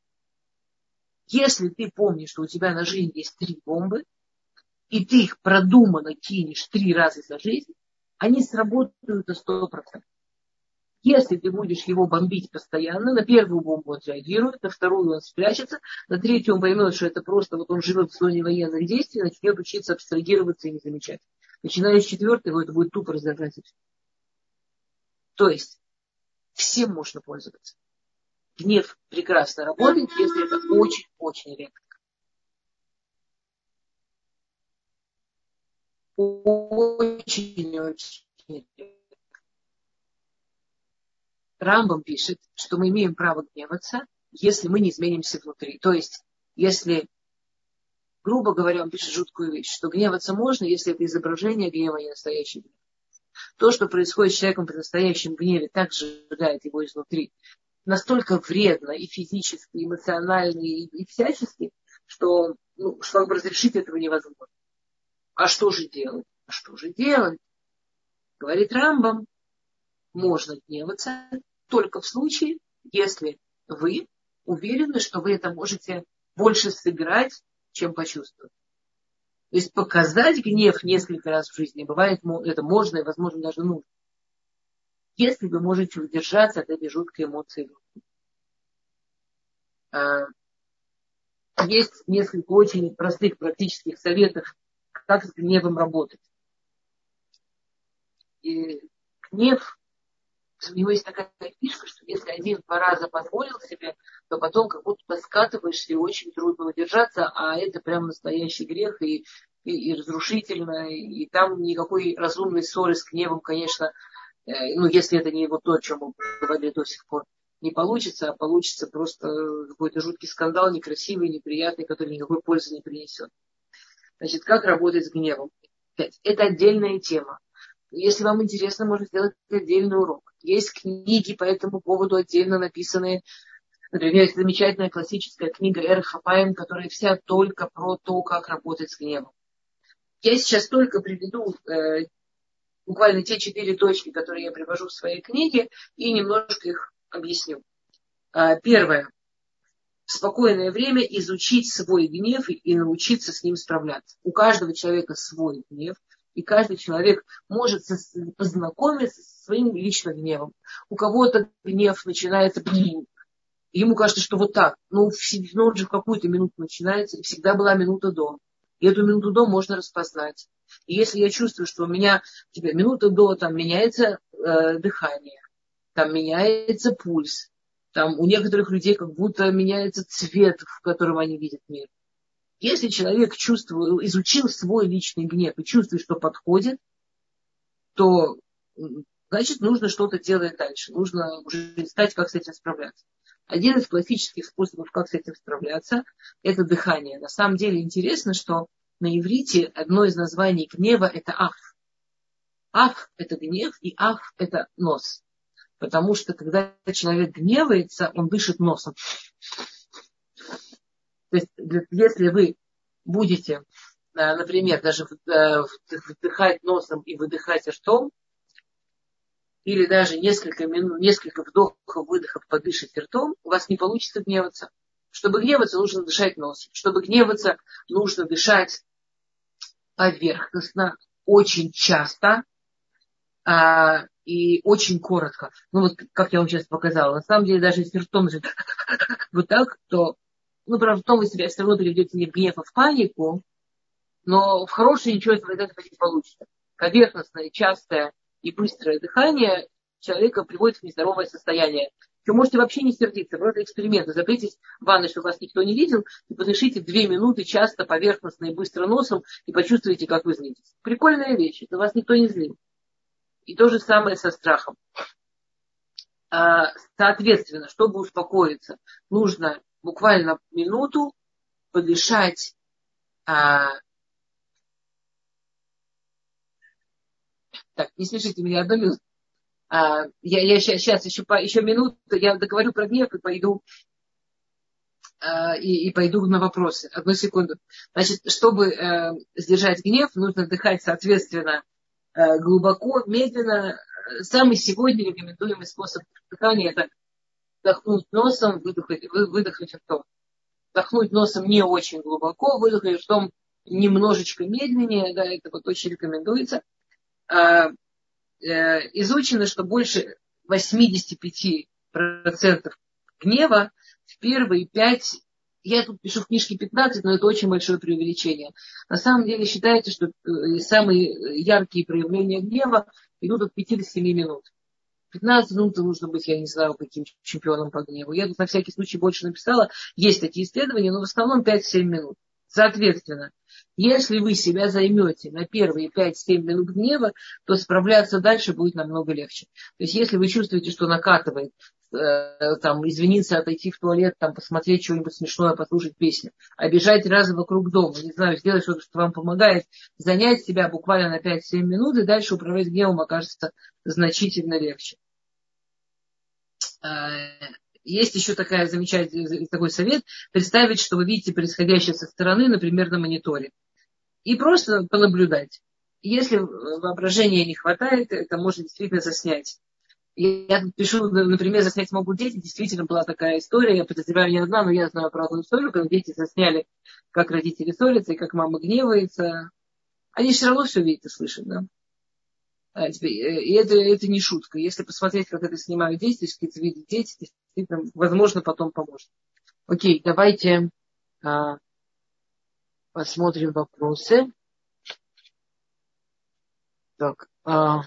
Если ты помнишь, что у тебя на жизнь есть три бомбы, и ты их продуманно кинешь три раза за жизнь, они сработают на сто процентов. Если ты будешь его бомбить постоянно, на первую бомбу он реагирует, на вторую он спрячется, на третью он поймет, что это просто вот он живет в зоне военных действий, начнет учиться абстрагироваться и не замечать. Начиная с четвертой, его это будет тупо раздражать. То есть, всем можно пользоваться. Гнев прекрасно работает, если это очень-очень редко. Очень-очень редко. Рамбам пишет, что мы имеем право гневаться, если мы не изменимся внутри. То есть, если, грубо говоря, он пишет жуткую вещь, что гневаться можно, если это изображение гнева, не настоящий гнев. То, что происходит с человеком при настоящем гневе, так сжигает его изнутри. Настолько вредно и физически, и эмоционально, и, и всячески, что, ну, что разрешить этого невозможно. А что же делать? А что же делать? Говорит Рамбам, можно гневаться только в случае, если вы уверены, что вы это можете больше сыграть, чем почувствовать. То есть показать гнев несколько раз в жизни бывает, это можно и, возможно, даже нужно. Если вы можете удержаться от этой жуткой эмоции. А, есть несколько очень простых практических советов, как с гневом работать. И гнев у него есть такая фишка, что если один-два раза позволил себе, то потом как будто скатываешься и очень трудно удержаться, а это прям настоящий грех и, и, и разрушительно, и, там никакой разумной ссоры с гневом, конечно, э, ну, если это не вот то, о чем мы говорили до сих пор, не получится, а получится просто какой-то жуткий скандал, некрасивый, неприятный, который никакой пользы не принесет. Значит, как работать с гневом? Это отдельная тема. Если вам интересно, можно сделать отдельный урок. Есть книги по этому поводу отдельно написанные. Например, есть замечательная классическая книга Эр Хапаем, которая вся только про то, как работать с гневом. Я сейчас только приведу э, буквально те четыре точки, которые я привожу в своей книге, и немножко их объясню. Э, первое. В спокойное время изучить свой гнев и научиться с ним справляться. У каждого человека свой гнев и каждый человек может познакомиться со своим личным гневом. У кого-то гнев начинается, ему кажется, что вот так. Но ну, он же в какую-то минуту начинается, и всегда была минута до. И эту минуту до можно распознать. И если я чувствую, что у меня тебе минута до там меняется э, дыхание, там меняется пульс, там у некоторых людей как будто меняется цвет, в котором они видят мир. Если человек чувствует, изучил свой личный гнев и чувствует, что подходит, то значит нужно что-то делать дальше. Нужно уже искать, как с этим справляться. Один из классических способов, как с этим справляться, это дыхание. На самом деле интересно, что на иврите одно из названий гнева это ах. Ах – это гнев, и ах – это нос. Потому что когда человек гневается, он дышит носом. То есть, если вы будете, э, например, даже э, вдыхать носом и выдыхать ртом, или даже несколько, минут, несколько вдохов, выдохов подышать ртом, у вас не получится гневаться. Чтобы гневаться, нужно дышать носом. Чтобы гневаться, нужно дышать поверхностно, очень часто а, и очень коротко. Ну вот, как я вам сейчас показала. На самом деле, даже если ртом вот так, то ну, правда, потом вы себя все равно переведете не в гнев, а в панику, но в хорошее ничего из этого не получится. Поверхностное, частое и быстрое дыхание человека приводит в нездоровое состояние. Вы можете вообще не сердиться, просто эксперимент. Запритесь в ванной, чтобы вас никто не видел, и подышите две минуты часто, поверхностно и быстро носом, и почувствуете, как вы злитесь. Прикольная вещь, это вас никто не злил. И то же самое со страхом. А, соответственно, чтобы успокоиться, нужно буквально минуту подышать а, так, не смешите меня одну минуту. А, я, я сейчас, сейчас еще, еще минуту, я договорю про гнев и пойду а, и, и пойду на вопросы. Одну секунду. Значит, чтобы э, сдержать гнев, нужно дыхать, соответственно, э, глубоко, медленно. Самый сегодня рекомендуемый способ дыхания – это вдохнуть носом, выдохнуть, выдохнуть ртом. Вдохнуть носом не очень глубоко, выдохнуть ртом немножечко медленнее, да, это вот очень рекомендуется. А, э, изучено, что больше 85% гнева в первые пять, я тут пишу в книжке 15, но это очень большое преувеличение. На самом деле считается, что э, самые яркие проявления гнева идут от 5 до 7 минут. 15 минут нужно быть, я не знаю, каким чемпионом по гневу. Я тут на всякий случай больше написала. Есть такие исследования, но в основном 5-7 минут. Соответственно, если вы себя займете на первые 5-7 минут гнева, то справляться дальше будет намного легче. То есть если вы чувствуете, что накатывает, э, там, извиниться, отойти в туалет, там, посмотреть что-нибудь смешное, послушать песню, обижать раза вокруг дома, не знаю, сделать что-то, что вам помогает, занять себя буквально на 5-7 минут, и дальше управлять гневом окажется значительно легче. Э, есть еще такая замечательный такой совет, представить, что вы видите происходящее со стороны, например, на мониторе. И просто понаблюдать. Если воображения не хватает, это можно действительно заснять. Я пишу, например, заснять могут дети. Действительно была такая история. Я подозреваю не одна, но я знаю про одну историю, когда дети засняли, как родители ссорятся и как мама гневается. Они все равно все видят и слышат, да? А, и это, это не шутка. Если посмотреть, как это снимают дети, если это видят дети, действительно, возможно, потом поможет. Окей, давайте а, посмотрим вопросы. Так, а,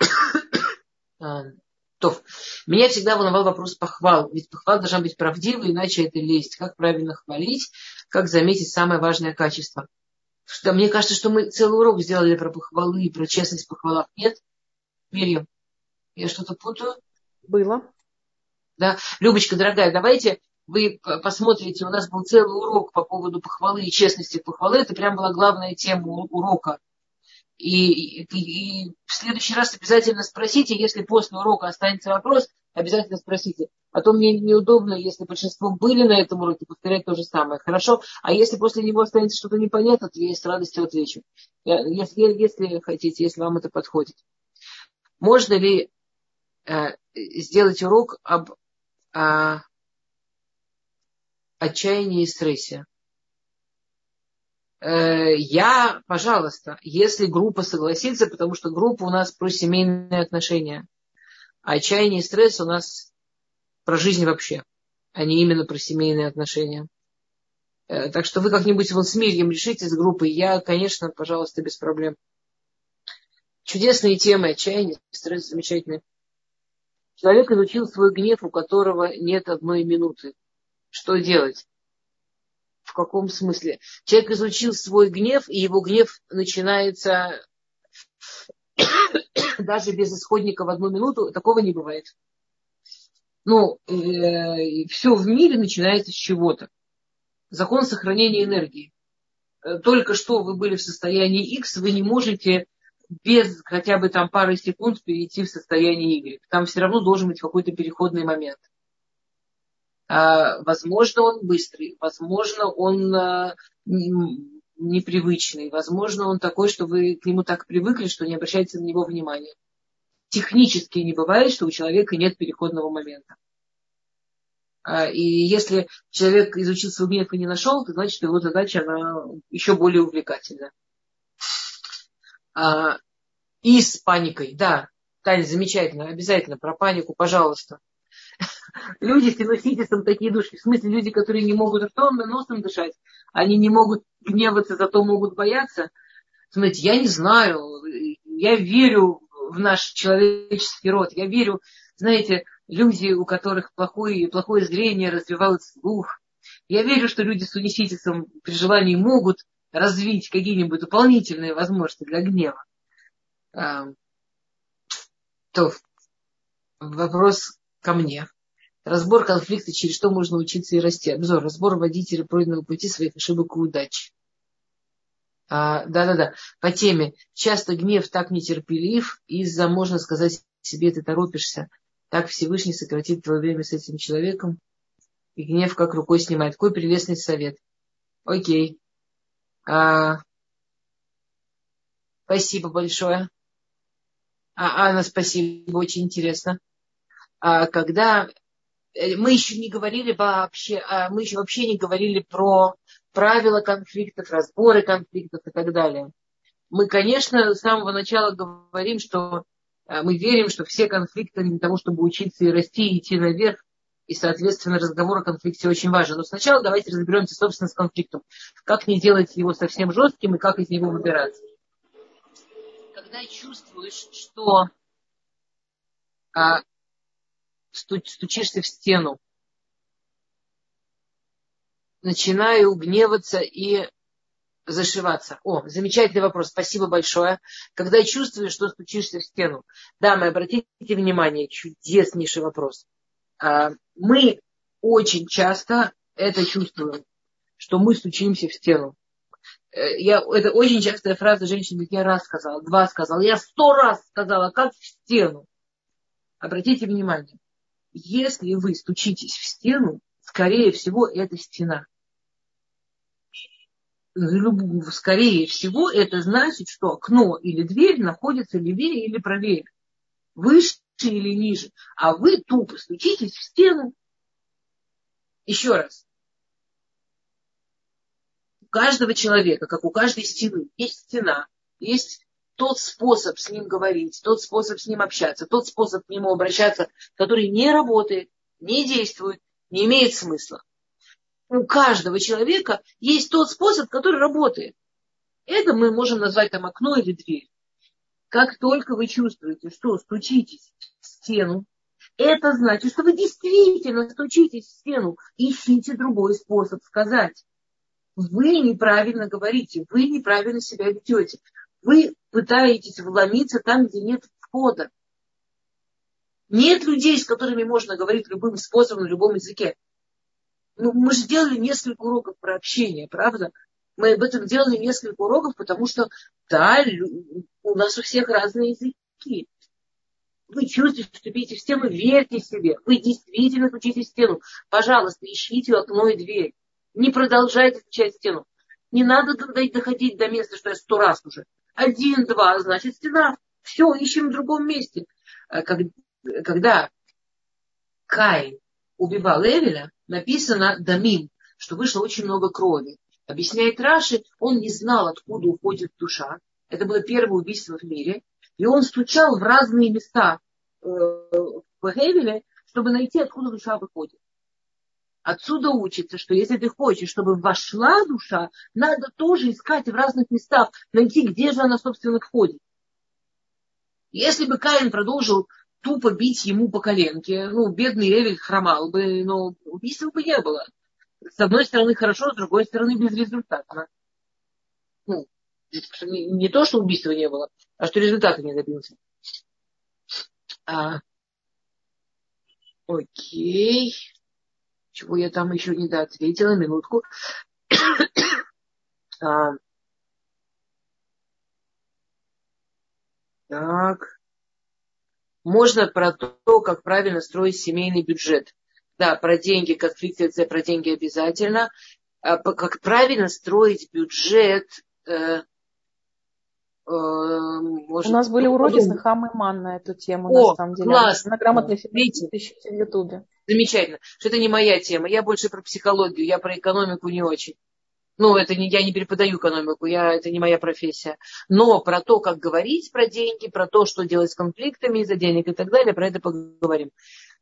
а, то, меня всегда волновал вопрос похвал. Ведь похвал должна быть правдивой, иначе это лесть. Как правильно хвалить, как заметить самое важное качество. Что, мне кажется, что мы целый урок сделали про похвалы и про честность в похвалах. Нет? Мирьям, я что-то путаю? Было. Да? Любочка, дорогая, давайте вы посмотрите, у нас был целый урок по поводу похвалы и честности похвалы. Это прям была главная тема урока. И, и, и в следующий раз обязательно спросите, если после урока останется вопрос, обязательно спросите. А то мне неудобно, если большинство были на этом уроке, повторять то же самое. Хорошо? А если после него останется что-то непонятно, то я с радостью отвечу. Если, если хотите, если вам это подходит. Можно ли э, сделать урок об э, отчаянии и стрессе? Э, я, пожалуйста, если группа согласится, потому что группа у нас про семейные отношения, а отчаяние и стресс у нас про жизнь вообще, а не именно про семейные отношения. Э, так что вы как-нибудь вот с Мирьем решите с группой. Я, конечно, пожалуйста, без проблем. Чудесные темы, отчаяние, стресс замечательный. Человек изучил свой гнев, у которого нет одной минуты. Что делать? В каком смысле? Человек изучил свой гнев, и его гнев начинается даже без исходника в одну минуту. Такого не бывает. Ну, э, все в мире начинается с чего-то. Закон сохранения энергии. Э, только что вы были в состоянии X, вы не можете без хотя бы там пары секунд перейти в состояние Y. Там все равно должен быть какой-то переходный момент. А, возможно, он быстрый, возможно, он а, непривычный, возможно, он такой, что вы к нему так привыкли, что не обращаете на него внимания. Технически не бывает, что у человека нет переходного момента. А, и если человек изучил свой гнев и не нашел, то значит его задача она еще более увлекательна. И с паникой, да. Таня, замечательно, обязательно про панику, пожалуйста. Люди с синуситисом такие души. В смысле, люди, которые не могут ртом, носом дышать, они не могут гневаться, зато могут бояться. Знаете, я не знаю, я верю в наш человеческий род, я верю, знаете, люди, у которых плохое, плохое зрение, развивают слух. Я верю, что люди с униситисом при желании могут развить какие-нибудь дополнительные возможности для гнева. А, то вопрос ко мне. Разбор конфликта, через что можно учиться и расти. Обзор. Разбор водителя пройденного пути своих ошибок и удач. А, да-да-да. По теме. Часто гнев так нетерпелив, из-за, можно сказать, себе ты торопишься. Так Всевышний сократит твое время с этим человеком. И гнев как рукой снимает. Какой прелестный совет. Окей. А, спасибо большое. А, Анна, спасибо, очень интересно. А, когда э, мы еще не говорили вообще, а, мы еще вообще не говорили про правила конфликтов, разборы конфликтов и так далее. Мы, конечно, с самого начала говорим, что а, мы верим, что все конфликты для того, чтобы учиться и расти, и идти наверх, и, соответственно, разговор о конфликте очень важен. Но сначала давайте разберемся, собственно, с конфликтом. Как не делать его совсем жестким и как из него выбираться когда чувствуешь, что а, стучишься в стену, начинаю гневаться и зашиваться. О, замечательный вопрос, спасибо большое. Когда чувствуешь, что стучишься в стену. Дамы, обратите внимание, чудеснейший вопрос. А, мы очень часто это чувствуем, что мы стучимся в стену. Э, я, это очень частая фраза женщин я раз сказала, два сказала, я сто раз сказала, как в стену. Обратите внимание, если вы стучитесь в стену, скорее всего, это стена. Скорее всего, это значит, что окно или дверь находится левее или правее, выше или ниже. А вы тупо стучитесь в стену. Еще раз каждого человека, как у каждой стены, есть стена, есть тот способ с ним говорить, тот способ с ним общаться, тот способ к нему обращаться, который не работает, не действует, не имеет смысла. У каждого человека есть тот способ, который работает. Это мы можем назвать там окно или дверь. Как только вы чувствуете, что стучитесь в стену, это значит, что вы действительно стучитесь в стену. Ищите другой способ сказать. Вы неправильно говорите, вы неправильно себя ведете. Вы пытаетесь вломиться там, где нет входа. Нет людей, с которыми можно говорить любым способом, на любом языке. Ну, мы же сделали несколько уроков про общение, правда? Мы об этом делали несколько уроков, потому что, да, у нас у всех разные языки. Вы чувствуете, бьете в стену, верьте себе. Вы действительно стучите в стену. Пожалуйста, ищите окно и дверь. Не продолжайте отвечать стену. Не надо доходить до места, что я сто раз уже. Один, два, значит стена. Все, ищем в другом месте. Э, когда Кай убивал Эвеля, написано Дамин, что вышло очень много крови. Объясняет Раши, он не знал, откуда уходит душа. Это было первое убийство в мире. И он стучал в разные места э, в Эвеле, чтобы найти, откуда душа выходит. Отсюда учится, что если ты хочешь, чтобы вошла душа, надо тоже искать в разных местах, найти, где же она, собственно, входит. Если бы Каин продолжил тупо бить ему по коленке, ну, бедный Эвель хромал бы, но убийства бы не было. С одной стороны хорошо, с другой стороны безрезультатно. Ну, не, то, что убийства не было, а что результата не добился. А, окей чего я там еще не доответила, минутку. а, так. Можно про то, как правильно строить семейный бюджет. Да, про деньги, конфликты, про деньги обязательно. А, как правильно строить бюджет, э, Э, может, У нас были уроки с Нахам и Ман на эту тему, О, на самом деле. Класс. На грамотной ищите в Ютубе. Замечательно. Что это не моя тема. Я больше про психологию, я про экономику не очень. Ну, это не, я не преподаю экономику, я, это не моя профессия. Но про то, как говорить про деньги, про то, что делать с конфликтами из-за денег и так далее, про это поговорим.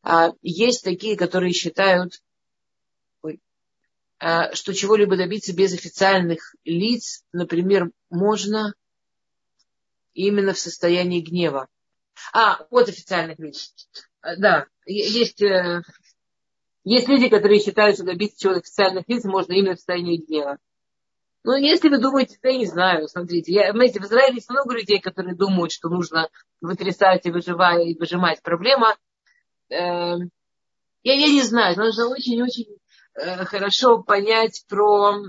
А, есть такие, которые считают, а, что чего-либо добиться без официальных лиц, например, можно именно в состоянии гнева. А, от официальных лиц. Э, да, есть, э, есть люди, которые считают, что добиться чего-то официальных лиц можно именно в состоянии гнева. Ну, если вы думаете, я не знаю, смотрите, я, знаете, в Израиле есть много людей, которые думают, что нужно вытрясать и выживать, и выжимать. Проблема, э, я, я не знаю, нужно очень-очень э, хорошо понять про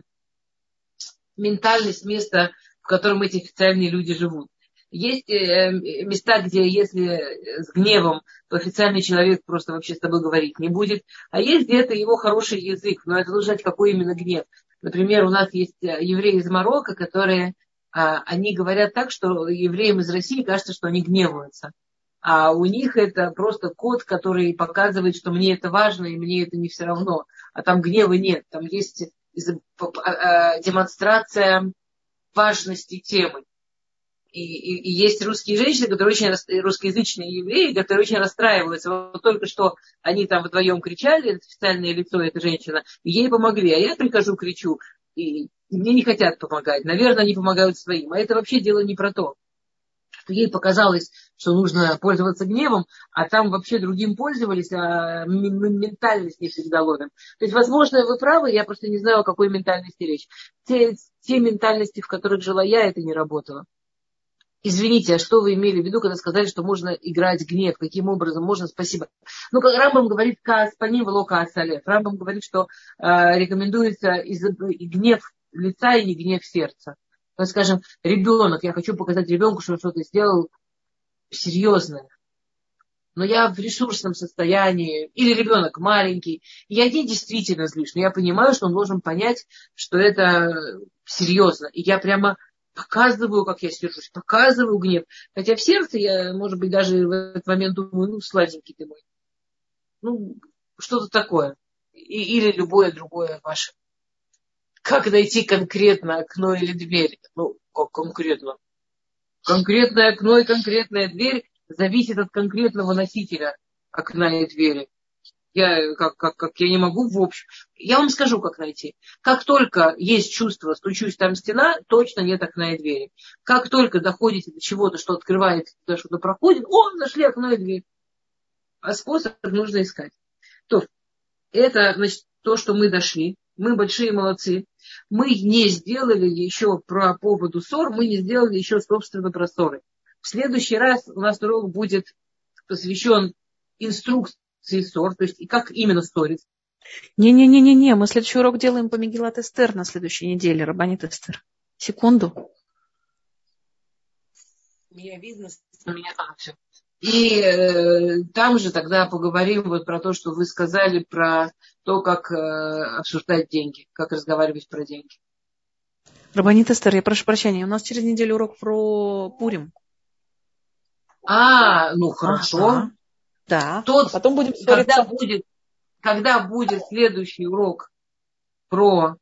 ментальность места, в котором эти официальные люди живут. Есть э, места, где если с гневом, то официальный человек просто вообще с тобой говорить не будет. А есть где-то его хороший язык, но это нужно знать, какой именно гнев. Например, у нас есть э, евреи из Марокко, которые, а, они говорят так, что евреям из России кажется, что они гневаются. А у них это просто код, который показывает, что мне это важно и мне это не все равно. А там гнева нет. Там есть а, а, демонстрация важности темы. И, и, и есть русские женщины, которые очень русскоязычные евреи, которые очень расстраиваются. Вот только что они там вдвоем кричали, официальное лицо эта женщина, и ей помогли. А я прихожу, кричу, и мне не хотят помогать. Наверное, они помогают своим. А это вообще дело не про то. Что ей показалось, что нужно пользоваться гневом, а там вообще другим пользовались, а ментальность не всегда ловим. То есть, возможно, вы правы, я просто не знаю, о какой ментальности речь. Те, те ментальности, в которых жила я, это не работало. Извините, а что вы имели в виду, когда сказали, что можно играть гнев? Каким образом можно? Спасибо. Ну, как Рамбам говорит, кааспаним вело каасалев. Рамбам говорит, что э, рекомендуется из, гнев лица и не гнев сердца. Есть, скажем, ребенок, я хочу показать ребенку, что он что-то сделал серьезное. Но я в ресурсном состоянии, или ребенок маленький, я не действительно злюсь, но я понимаю, что он должен понять, что это серьезно. И я прямо показываю, как я сержусь, показываю гнев. Хотя в сердце я, может быть, даже в этот момент думаю, ну, сладенький ты мой. Ну, что-то такое. И, или любое другое ваше. Как найти конкретно окно или дверь? Ну, как конкретно? Конкретное окно и конкретная дверь зависит от конкретного носителя окна и двери. Я, как, как, как я не могу в общем. Я вам скажу, как найти. Как только есть чувство, стучусь там стена, точно нет окна и двери. Как только доходите до чего-то, что открывается, туда что-то проходит, о, нашли окно и дверь. А способ нужно искать. То, это значит, то, что мы дошли. Мы большие молодцы. Мы не сделали еще про поводу ссор, мы не сделали еще, собственно, про ссоры. В следующий раз у нас урок будет посвящен инструкции Сор, то есть и как именно сторис? Не-не-не-не-не, мы следующий урок делаем по Мегилат Эстер на следующей неделе, Рабанит Эстер. Секунду. Меня видно, меня а, все. И э, там же тогда поговорим вот про то, что вы сказали про то, как э, обсуждать деньги, как разговаривать про деньги. Рабанит Эстер, я прошу прощения, у нас через неделю урок про Пурим. А, ну хорошо. Ага. Да. Тот, потом будем когда будет, когда будет следующий урок про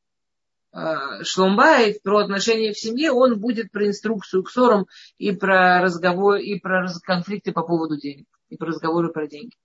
э, Шломбайт, про отношения в семье, он будет про инструкцию к ссорам и про разговор, и про конфликты по поводу денег, и про разговоры про деньги.